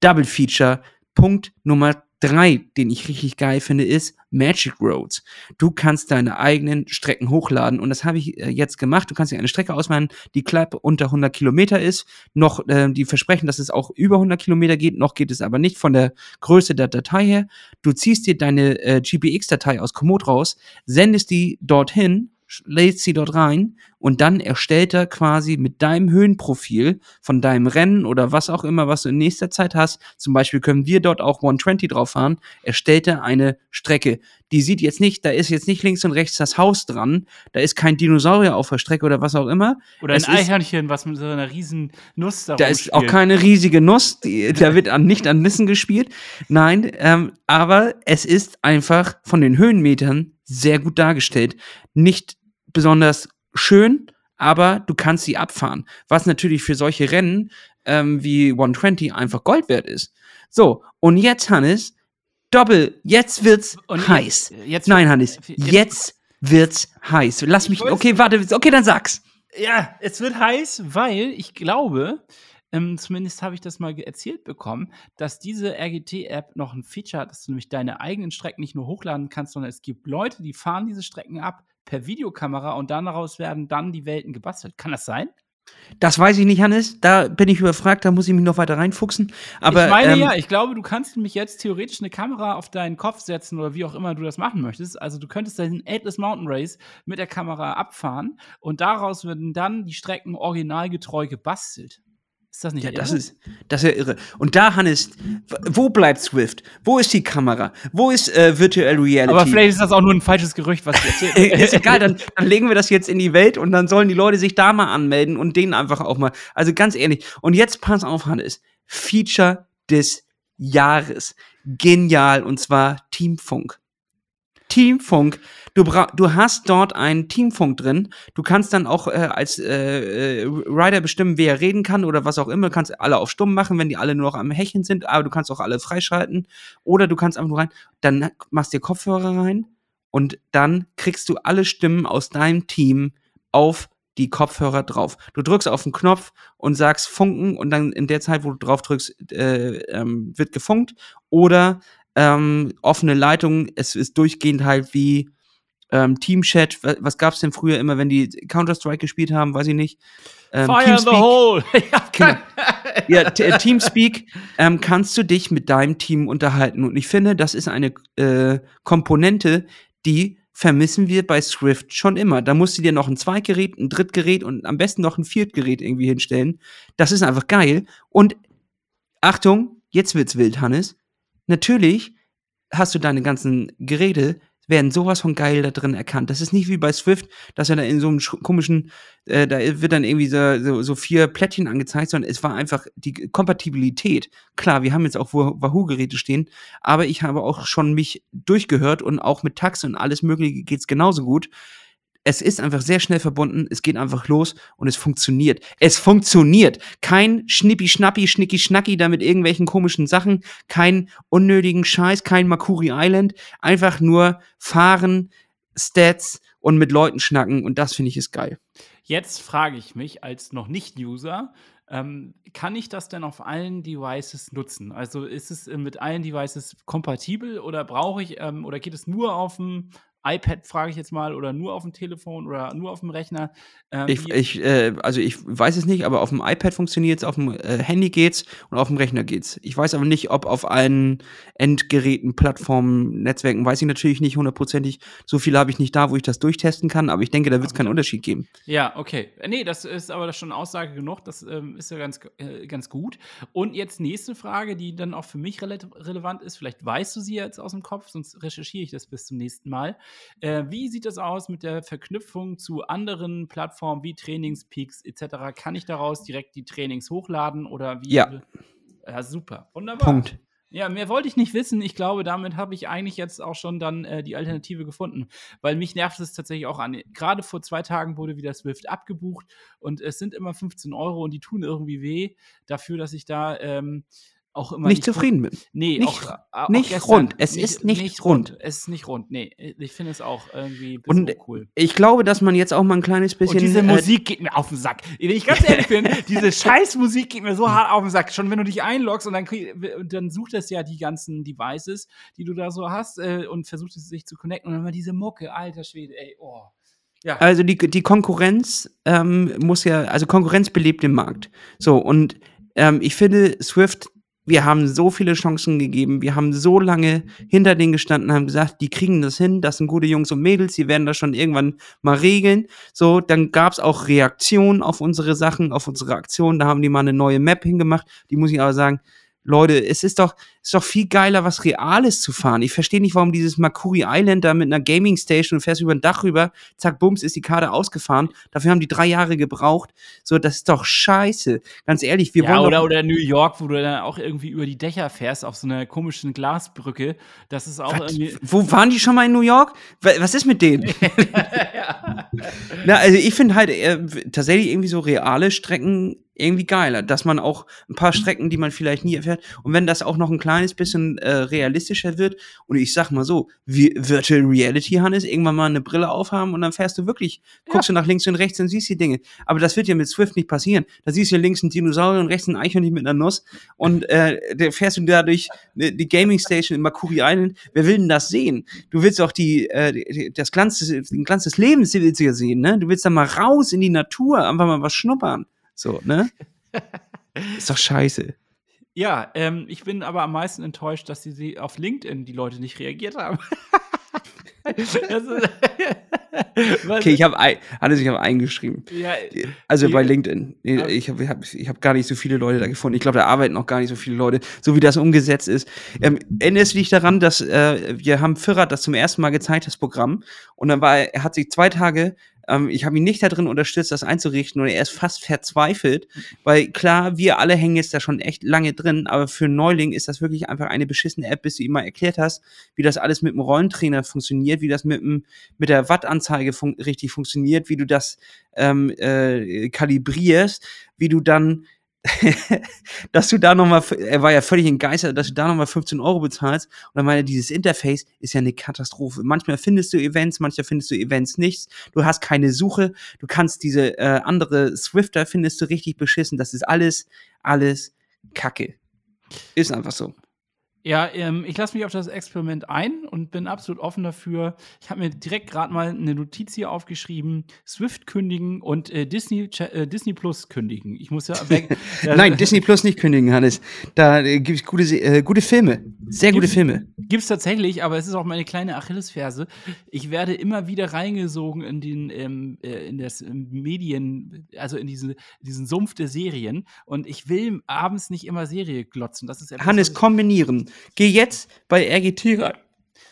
Double Feature, Punkt Nummer drei, den ich richtig geil finde, ist Magic Roads. Du kannst deine eigenen Strecken hochladen und das habe ich äh, jetzt gemacht. Du kannst dir eine Strecke ausmalen, die knapp unter 100 Kilometer ist. Noch, äh, die versprechen, dass es auch über 100 Kilometer geht. Noch geht es aber nicht von der Größe der Datei her. Du ziehst dir deine äh, GPX-Datei aus Komoot raus, sendest die dorthin lädst sie dort rein und dann erstellt er quasi mit deinem Höhenprofil von deinem Rennen oder was auch immer, was du in nächster Zeit hast, zum Beispiel können wir dort auch 120 drauf fahren, erstellt er eine Strecke. Die sieht jetzt nicht, da ist jetzt nicht links und rechts das Haus dran, da ist kein Dinosaurier auf der Strecke oder was auch immer. Oder ein Eichhörnchen, was mit so einer riesen Nuss da Da ist auch keine riesige Nuss, die, da wird an, nicht an Nissen gespielt. Nein, ähm, aber es ist einfach von den Höhenmetern sehr gut dargestellt. Nicht besonders schön, aber du kannst sie abfahren. Was natürlich für solche Rennen ähm, wie 120 einfach Gold wert ist. So, und jetzt, Hannes, Doppel, jetzt wird's und heiß. Jetzt, jetzt Nein, Hannes, jetzt, jetzt wird's heiß. Lass mich, okay, warte, okay, dann sag's. Ja, es wird heiß, weil ich glaube, ähm, zumindest habe ich das mal erzählt bekommen, dass diese RGT-App noch ein Feature hat, dass du nämlich deine eigenen Strecken nicht nur hochladen kannst, sondern es gibt Leute, die fahren diese Strecken ab, per Videokamera und daraus werden dann die Welten gebastelt. Kann das sein? Das weiß ich nicht, Hannes. Da bin ich überfragt, da muss ich mich noch weiter reinfuchsen. Aber, ich meine ähm, ja, ich glaube, du kannst nämlich jetzt theoretisch eine Kamera auf deinen Kopf setzen oder wie auch immer du das machen möchtest. Also du könntest den Atlas Mountain Race mit der Kamera abfahren und daraus würden dann die Strecken originalgetreu gebastelt. Ist das nicht Ja, irre? das ist, das ist ja irre. Und da, Hannes, wo bleibt Swift? Wo ist die Kamera? Wo ist äh, Virtual Reality? Aber vielleicht ist das auch nur ein falsches Gerücht, was du erzählst. *laughs* ist egal, dann, dann legen wir das jetzt in die Welt und dann sollen die Leute sich da mal anmelden und denen einfach auch mal. Also ganz ehrlich. Und jetzt pass auf, Hannes. Feature des Jahres. Genial. Und zwar Teamfunk. Teamfunk. Du, bra du hast dort einen Teamfunk drin. Du kannst dann auch äh, als äh, äh, Rider bestimmen, wer reden kann oder was auch immer. Du kannst alle auf stumm machen, wenn die alle nur noch am Hecheln sind, aber du kannst auch alle freischalten. Oder du kannst einfach nur rein, dann machst dir Kopfhörer rein und dann kriegst du alle Stimmen aus deinem Team auf die Kopfhörer drauf. Du drückst auf den Knopf und sagst Funken und dann in der Zeit, wo du drauf drückst, äh, ähm, wird gefunkt. Oder ähm, offene Leitung, es ist durchgehend halt wie ähm, Teamchat. Wa- Was gab's denn früher immer, wenn die Counter-Strike gespielt haben? Weiß ich nicht. Ähm, Fire in the Teamspeak. hole. *laughs* Genau. Ja, äh, Teamspeak ähm, kannst du dich mit deinem Team unterhalten. Und ich finde, das ist eine äh, Komponente, die vermissen wir bei Swift schon immer. Da musst du dir noch ein Zweitgerät, ein Drittgerät und am besten noch ein Viertgerät irgendwie hinstellen. Das ist einfach geil. Und Achtung, jetzt wird's wild, Hannes. Natürlich hast du deine ganzen Geräte, werden sowas von geil da drin erkannt. Das ist nicht wie bei Swift, dass er da in so einem sch- komischen, äh, da wird dann irgendwie so, so, so vier Plättchen angezeigt, sondern es war einfach die Kompatibilität. Klar, wir haben jetzt auch Wa- Wahoo-Geräte stehen, aber ich habe auch schon mich durchgehört und auch mit Tax und alles Mögliche geht's genauso gut. Es ist einfach sehr schnell verbunden, es geht einfach los und es funktioniert. Es funktioniert. Kein Schnippi-Schnappi, Schnicki-Schnacki da mit irgendwelchen komischen Sachen, kein unnötigen Scheiß, kein Makuri Island. Einfach nur fahren, Stats und mit Leuten schnacken und das finde ich ist geil. Jetzt frage ich mich als noch nicht-User, ähm, kann ich das denn auf allen Devices nutzen? Also ist es äh, mit allen Devices kompatibel oder brauche ich ähm, oder geht es nur auf dem iPad, frage ich jetzt mal, oder nur auf dem Telefon oder nur auf dem Rechner? Ähm, Ich, ich, äh, also ich weiß es nicht, aber auf dem iPad funktioniert es, auf dem äh, Handy geht's und auf dem Rechner geht's. Ich weiß aber nicht, ob auf allen Endgeräten, Plattformen, Netzwerken, weiß ich natürlich nicht hundertprozentig. So viel habe ich nicht da, wo ich das durchtesten kann, aber ich denke, da wird es keinen Unterschied geben. Ja, okay. Äh, Nee, das ist aber schon Aussage genug. Das ähm, ist ja ganz, äh, ganz gut. Und jetzt nächste Frage, die dann auch für mich rele relevant ist. Vielleicht weißt du sie jetzt aus dem Kopf, sonst recherchiere ich das bis zum nächsten Mal. Äh, wie sieht das aus mit der Verknüpfung zu anderen Plattformen wie Trainingspeaks etc.? Kann ich daraus direkt die Trainings hochladen oder wie? Ja. Ja, super. Wunderbar. Punkt. Ja, mehr wollte ich nicht wissen. Ich glaube, damit habe ich eigentlich jetzt auch schon dann äh, die Alternative gefunden. Weil mich nervt es tatsächlich auch an. Gerade vor zwei Tagen wurde wieder Swift abgebucht und es sind immer 15 Euro und die tun irgendwie weh dafür, dass ich da ähm, auch immer Nicht zufrieden bin. Nee, Nicht- auch, auch nicht gestern rund. Es ist nicht rund. Es ist nicht rund. Nee, ich finde es auch irgendwie Und cool. Ich glaube, dass man jetzt auch mal ein kleines bisschen. Und diese äh, Musik geht mir auf den Sack. Wenn ich ganz ehrlich bin, *laughs* diese Scheißmusik geht mir so hart auf den Sack. Schon wenn du dich einloggst und dann, krieg, und dann sucht es ja die ganzen Devices, die du da so hast äh, und versucht es sich zu connecten. Und dann mal diese Mucke, alter Schwede, ey, oh. Ja. Also die, die Konkurrenz ähm, muss ja, also Konkurrenz belebt den Markt. So, und ähm, ich finde, Swift, wir haben so viele Chancen gegeben, wir haben so lange hinter denen gestanden, haben gesagt, die kriegen das hin, das sind gute Jungs und Mädels, die werden das schon irgendwann mal regeln. So, dann gab's auch Reaktionen auf unsere Sachen, auf unsere Aktionen, da haben die mal eine neue Map hingemacht, die muss ich aber sagen, Leute, es ist doch, ist doch viel geiler, was Reales zu fahren. Ich verstehe nicht, warum dieses Makuri Island da mit einer Gaming Station und fährst über ein Dach rüber, zack, bums, ist die Karte ausgefahren. Dafür haben die drei Jahre gebraucht. So, das ist doch scheiße. Ganz ehrlich, wir ja, wollen oder, oder New York, wo du dann auch irgendwie über die Dächer fährst auf so einer komischen Glasbrücke. Das ist auch Was? irgendwie. Wo waren die schon mal in New York? Wa- Was ist mit denen? *laughs* ja. Na, also ich finde halt äh, tatsächlich irgendwie so reale Strecken irgendwie geiler, dass man auch ein paar Strecken, die man vielleicht nie erfährt, und wenn das auch noch ein kleines bisschen äh, realistischer wird, und ich sag mal so, wie Virtual Reality, Hannes, irgendwann mal eine Brille aufhaben und dann fährst du wirklich, guckst du nach links und rechts und siehst die Dinge. Aber das wird ja mit Swift nicht passieren. Da siehst du links einen Dinosaurier und rechts ein Eichhörnchen mit einer Nuss und äh, da fährst du dadurch die Gaming Station in Makuri Island. Wer will denn das sehen? Du willst auch die, äh, das Glanz des, den Glanz des Lebens willst du ja sehen, ne? Du willst da mal raus in die Natur, einfach mal was schnuppern. So, ne? *laughs* Ist doch scheiße. Ja, ähm, ich bin aber am meisten enttäuscht, dass sie, sie auf LinkedIn die Leute nicht reagiert haben. *laughs* *laughs* okay, ich habe alles, ich habe eingeschrieben. Ja, also bei LinkedIn. Ich habe hab, ich hab gar nicht so viele Leute da gefunden. Ich glaube, da arbeiten noch gar nicht so viele Leute, so wie das umgesetzt ist. Ähm, du dich daran, dass äh, wir haben Firrat das zum ersten Mal gezeigt, das Programm, und dann war er, er hat sich zwei Tage ähm, ich habe ihn nicht darin unterstützt, das einzurichten und er ist fast verzweifelt, weil klar, wir alle hängen jetzt da schon echt lange drin, aber für Neuling ist das wirklich einfach eine beschissene App, bis du ihm mal erklärt hast, wie das alles mit dem Rollentrainer funktioniert, wie das mit, dem, mit der Wattanzeige fun richtig funktioniert, wie du das ähm, äh, kalibrierst, wie du dann *laughs* dass du da nochmal, er war ja völlig entgeistert, dass du da nochmal 15 Euro bezahlst. Und dann meine, dieses Interface ist ja eine Katastrophe. Manchmal findest du Events, manchmal findest du Events nichts. Du hast keine Suche. Du kannst diese äh, andere Swifter findest du richtig beschissen. Das ist alles, alles Kacke. Ist einfach so. Ja, ähm, ich lasse mich auf das Experiment ein und bin absolut offen dafür. Ich habe mir direkt gerade mal eine Notiz hier aufgeschrieben: Swift kündigen und äh, Disney, äh, Disney Plus kündigen. Ich muss ja weg. *laughs* Nein, Disney Plus nicht kündigen, Hannes. Da äh, gibt es gute, äh, gute Filme. Sehr gute Filme. Gibt es tatsächlich, aber es ist auch meine kleine Achillesferse. Ich werde immer wieder reingesogen in den ähm, äh, in das Medien, also in diese, diesen Sumpf der Serien. Und ich will abends nicht immer Serie glotzen. Das ist etwas, Hannes, kombinieren. Geh jetzt bei RGT rein.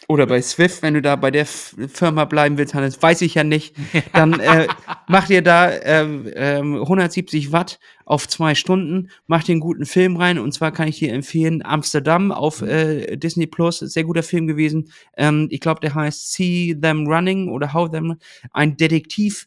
Oder bei Swift, wenn du da bei der Firma bleiben willst, Hannes, weiß ich ja nicht. Dann äh, *laughs* mach dir da ähm, ähm, 170 Watt auf zwei Stunden, mach dir einen guten Film rein. Und zwar kann ich dir empfehlen, Amsterdam auf äh, Disney Plus, sehr guter Film gewesen. Ähm, ich glaube, der heißt See Them Running oder How Them, ein Detektiv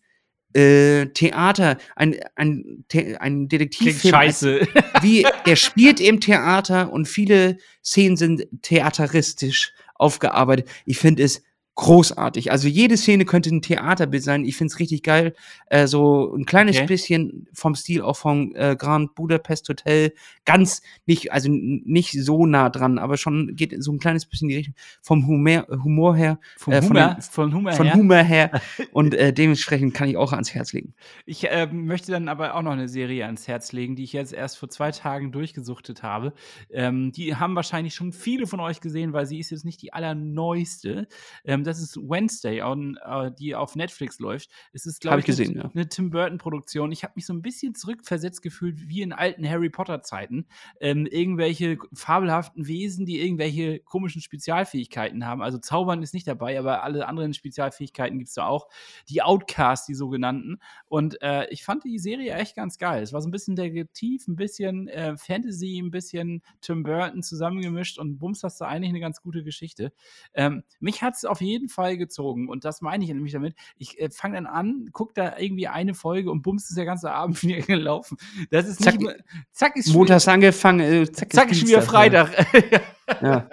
äh, Theater, ein, ein, ein Detektivfilm. scheiße. *laughs* Wie, er spielt im Theater und viele Szenen sind theateristisch aufgearbeitet. Ich finde es großartig. Also jede Szene könnte ein Theaterbild sein. Ich finde es richtig geil. Äh, so ein kleines okay. bisschen vom Stil auch vom äh, Grand Budapest Hotel. Ganz nicht, also nicht so nah dran, aber schon geht so ein kleines bisschen die Richtung vom Humor, Humor her. Vom äh, von, Humor, den, von Humor von her. Humor her. *laughs* Und äh, dementsprechend kann ich auch ans Herz legen. Ich äh, möchte dann aber auch noch eine Serie ans Herz legen, die ich jetzt erst vor zwei Tagen durchgesuchtet habe. Ähm, die haben wahrscheinlich schon viele von euch gesehen, weil sie ist jetzt nicht die allerneueste. Ähm, das ist Wednesday, on, uh, die auf Netflix läuft. Es ist, glaube ich, gesehen, eine, ja. eine Tim Burton-Produktion. Ich habe mich so ein bisschen zurückversetzt gefühlt, wie in alten Harry Potter-Zeiten. Ähm, irgendwelche fabelhaften Wesen, die irgendwelche komischen Spezialfähigkeiten haben. Also Zaubern ist nicht dabei, aber alle anderen Spezialfähigkeiten gibt es da auch. Die Outcasts, die sogenannten. Und äh, ich fand die Serie echt ganz geil. Es war so ein bisschen Detektiv, ein bisschen äh, Fantasy, ein bisschen Tim Burton zusammengemischt und bums hast du eigentlich eine ganz gute Geschichte. Ähm, mich hat es auf jeden jeden Fall gezogen. Und das meine ich nämlich damit. Ich äh, fange dann an, gucke da irgendwie eine Folge und bums ist der ganze Abend *laughs* wieder gelaufen. Das ist zack, nicht zack ist Montags angefangen, äh, zack, zack ist, wieder Freitag. *laughs* Ja.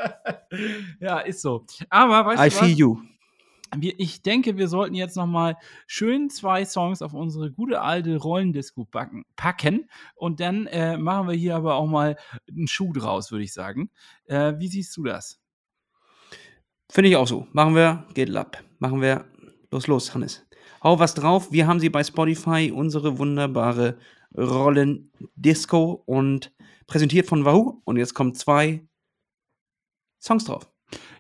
ja, ist so. Aber weißt I du was? feel you. ich denke, wir sollten jetzt noch mal schön zwei Songs auf unsere gute alte Rollendisco packen und dann äh, machen wir hier aber auch mal einen Schuh draus, würde ich sagen. Äh, wie siehst du das? Finde ich auch so. Machen wir, geht ab. Machen wir, los, los, Hannes. Hau was drauf. Wir haben sie bei Spotify, unsere wunderbare Rollen-Disco und präsentiert von Wahoo. Und jetzt kommen zwei Songs drauf.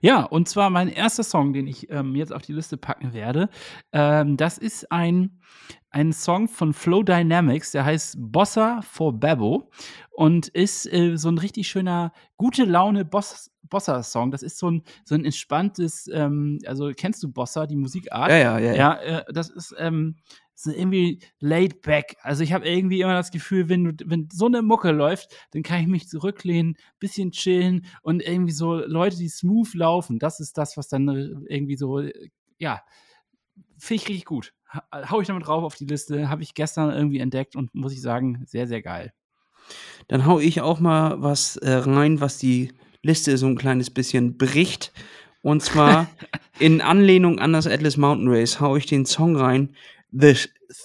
Ja, und zwar mein erster Song, den ich ähm, jetzt auf die Liste packen werde. Ähm, das ist ein, ein Song von Flow Dynamics, der heißt Bossa for Babo und ist äh, so ein richtig schöner, gute Laune Boss Bossa-Song. Das ist so ein, so ein entspanntes, ähm, also kennst du Bossa, die Musikart? Ja, ja, ja. Ja, äh, das ist, ähm, so irgendwie laid back. Also ich habe irgendwie immer das Gefühl, wenn du, wenn so eine Mucke läuft, dann kann ich mich zurücklehnen, bisschen chillen und irgendwie so Leute, die smooth laufen, das ist das, was dann äh, irgendwie so, ja, Finde ich richtig gut. Hau ich damit drauf auf die Liste. Habe ich gestern irgendwie entdeckt und muss ich sagen, sehr, sehr geil. Dann hau ich auch mal was äh, rein, was die Liste so ein kleines bisschen bricht. Und zwar *laughs* in Anlehnung an das Atlas Mountain Race hau ich den Song rein. The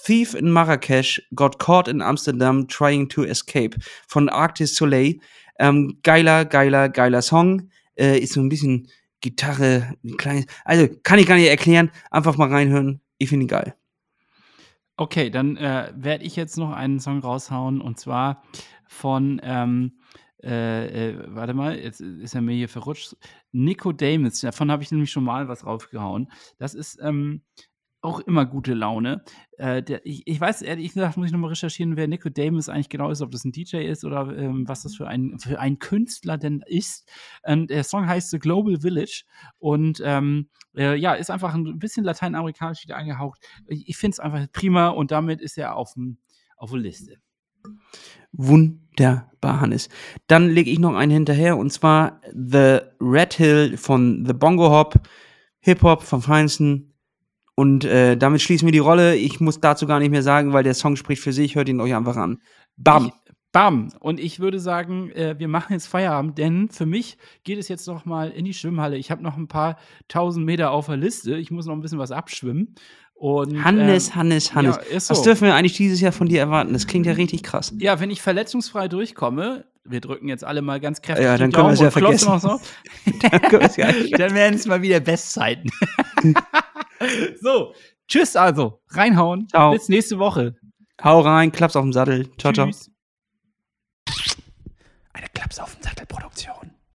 Thief in Marrakesh got caught in Amsterdam trying to escape von Arctis Soleil. Ähm, geiler, geiler, geiler Song. Äh, ist so ein bisschen Gitarre, ein kleines. Also kann ich gar nicht erklären. Einfach mal reinhören. Ich finde ihn geil. Okay, dann äh, werde ich jetzt noch einen Song raushauen und zwar von, ähm, äh, äh, warte mal, jetzt ist er mir hier verrutscht. Nico Damus, davon habe ich nämlich schon mal was raufgehauen. Das ist ähm, auch immer gute Laune. Äh, der, ich, ich, weiß ehrlich gesagt, muss ich nochmal recherchieren, wer Nico Damus eigentlich genau ist, ob das ein DJ ist oder ähm, was das für ein, für ein Künstler denn ist. Und der Song heißt The Global Village und ähm, äh, ja, ist einfach ein bisschen lateinamerikanisch wieder angehaucht. Ich, finde es einfach prima und damit ist er auf, auf der Liste. Wunderbar, Hannes. Dann lege ich noch einen hinterher und zwar The Red Hill von The Bongo Hop, Hip-Hop vom Feinsten. Und äh, damit schließen wir die Rolle. Ich muss dazu gar nicht mehr sagen, weil der Song spricht für sich. Hört ihn euch einfach an. Bam. Ich, bam. Und ich würde sagen, äh, wir machen jetzt Feierabend, denn für mich geht es jetzt noch mal in die Schwimmhalle. Ich habe noch ein paar tausend Meter auf der Liste. Ich muss noch ein bisschen was abschwimmen. Und, Hannes, ähm, Hannes, Hannes, ja, so. Was dürfen wir eigentlich dieses Jahr von dir erwarten? Das klingt ja mhm. richtig krass. Ja, wenn ich verletzungsfrei durchkomme, wir drücken jetzt alle mal ganz kräftig. Ja, *laughs* dann können wir es ja vergessen. So. dann, dann werden es mal wieder Bestzeiten. *laughs* so, tschüss also. Reinhauen. Ciao. Bis nächste Woche. Hau rein, Klaps auf dem Sattel. Ciao, tschüss. ciao. Eine Klaps auf dem Sattel Produktion.